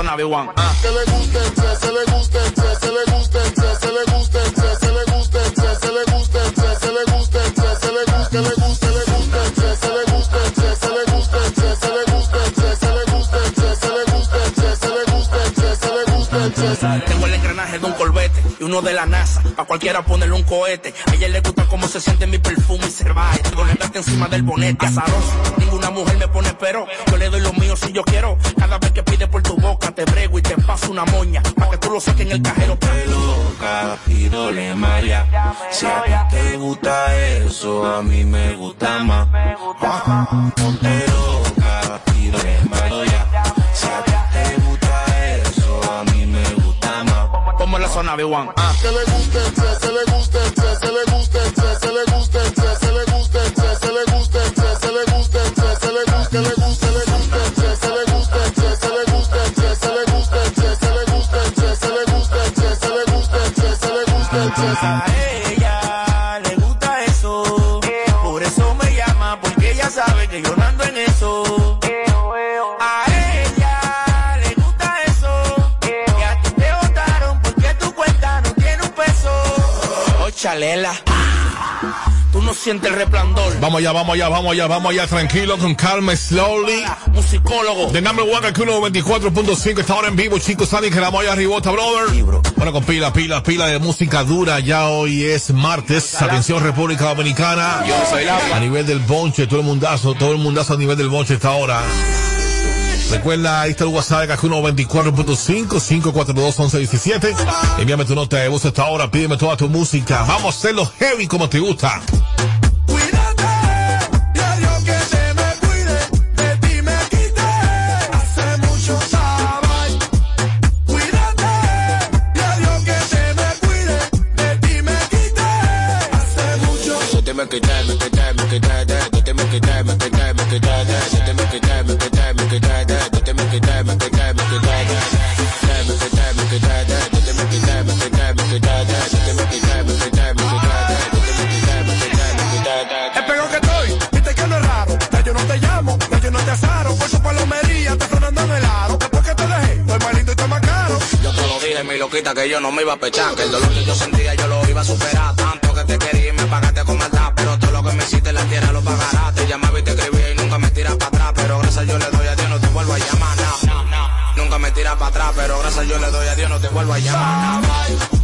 S42: Zona B1. Ah.
S20: Que le sex, que le sex, que le sex, que le sex, que le sex, que le sex, que le sex, que le gusta, que le gusta, le sex, que le sex, que le sex, que le sex, que le sex, que le sex, que le gusta el sex, que le gusta el sex.
S42: Tengo y uno de la NASA. A cualquiera ponerle un cohete. A ella le gusta cómo se siente mi perfume y cervaje. Gata encima del bonete. Azaroso. Ninguna mujer me pone pero. Yo le doy lo mío si yo quiero. Cada vez que pide por tu boca te brego y te paso una moña. Para que tú lo saques en el cajero. Te loca y dole maya. Si a ti te gusta eso, a mí me gusta más. Ponte zona B1. Ah.
S20: Que le sex, que le sex, que le sex, que le sex, que le sex, que le sex, que le sex, que le gusta, que le sex, que le sex, que le sex, que le sex, que le sex, que le sex, que le.
S42: A chalela, tú no sientes el resplandor.
S46: Vamos allá, vamos allá, vamos allá, vamos allá, tranquilo, con calma, slowly.
S42: Musicólogo.
S46: The number one, el 94.5, está ahora en vivo, chicos, saben que la moya ribota, brother. Bueno, con pila, pila, pila de música dura, ya hoy es martes, atención República Dominicana.
S42: Yo soy la-
S46: A nivel del bonche, todo el mundazo, todo el mundazo a nivel del bonche está ahora. Recuerda, ahí está el WhatsApp, de 94.5, 542-1117. Envíame tu nota de voz a esta hora, pídeme toda tu música. Vamos a hacerlo heavy como te gusta.
S20: Que yo no
S42: me iba a pechar, que el dolor que yo sentía yo lo iba a superar. Tanto que te quería y me pagaste con maldad, pero todo lo que me hiciste en la tierra lo pagarás. Te llamaba y te escribía y nunca me tiras para atrás, pero gracias yo le doy a Dios, no te vuelvo a llamar, no. Nunca me tiras para atrás, pero gracias yo le doy a Dios, no te vuelvo a llamar.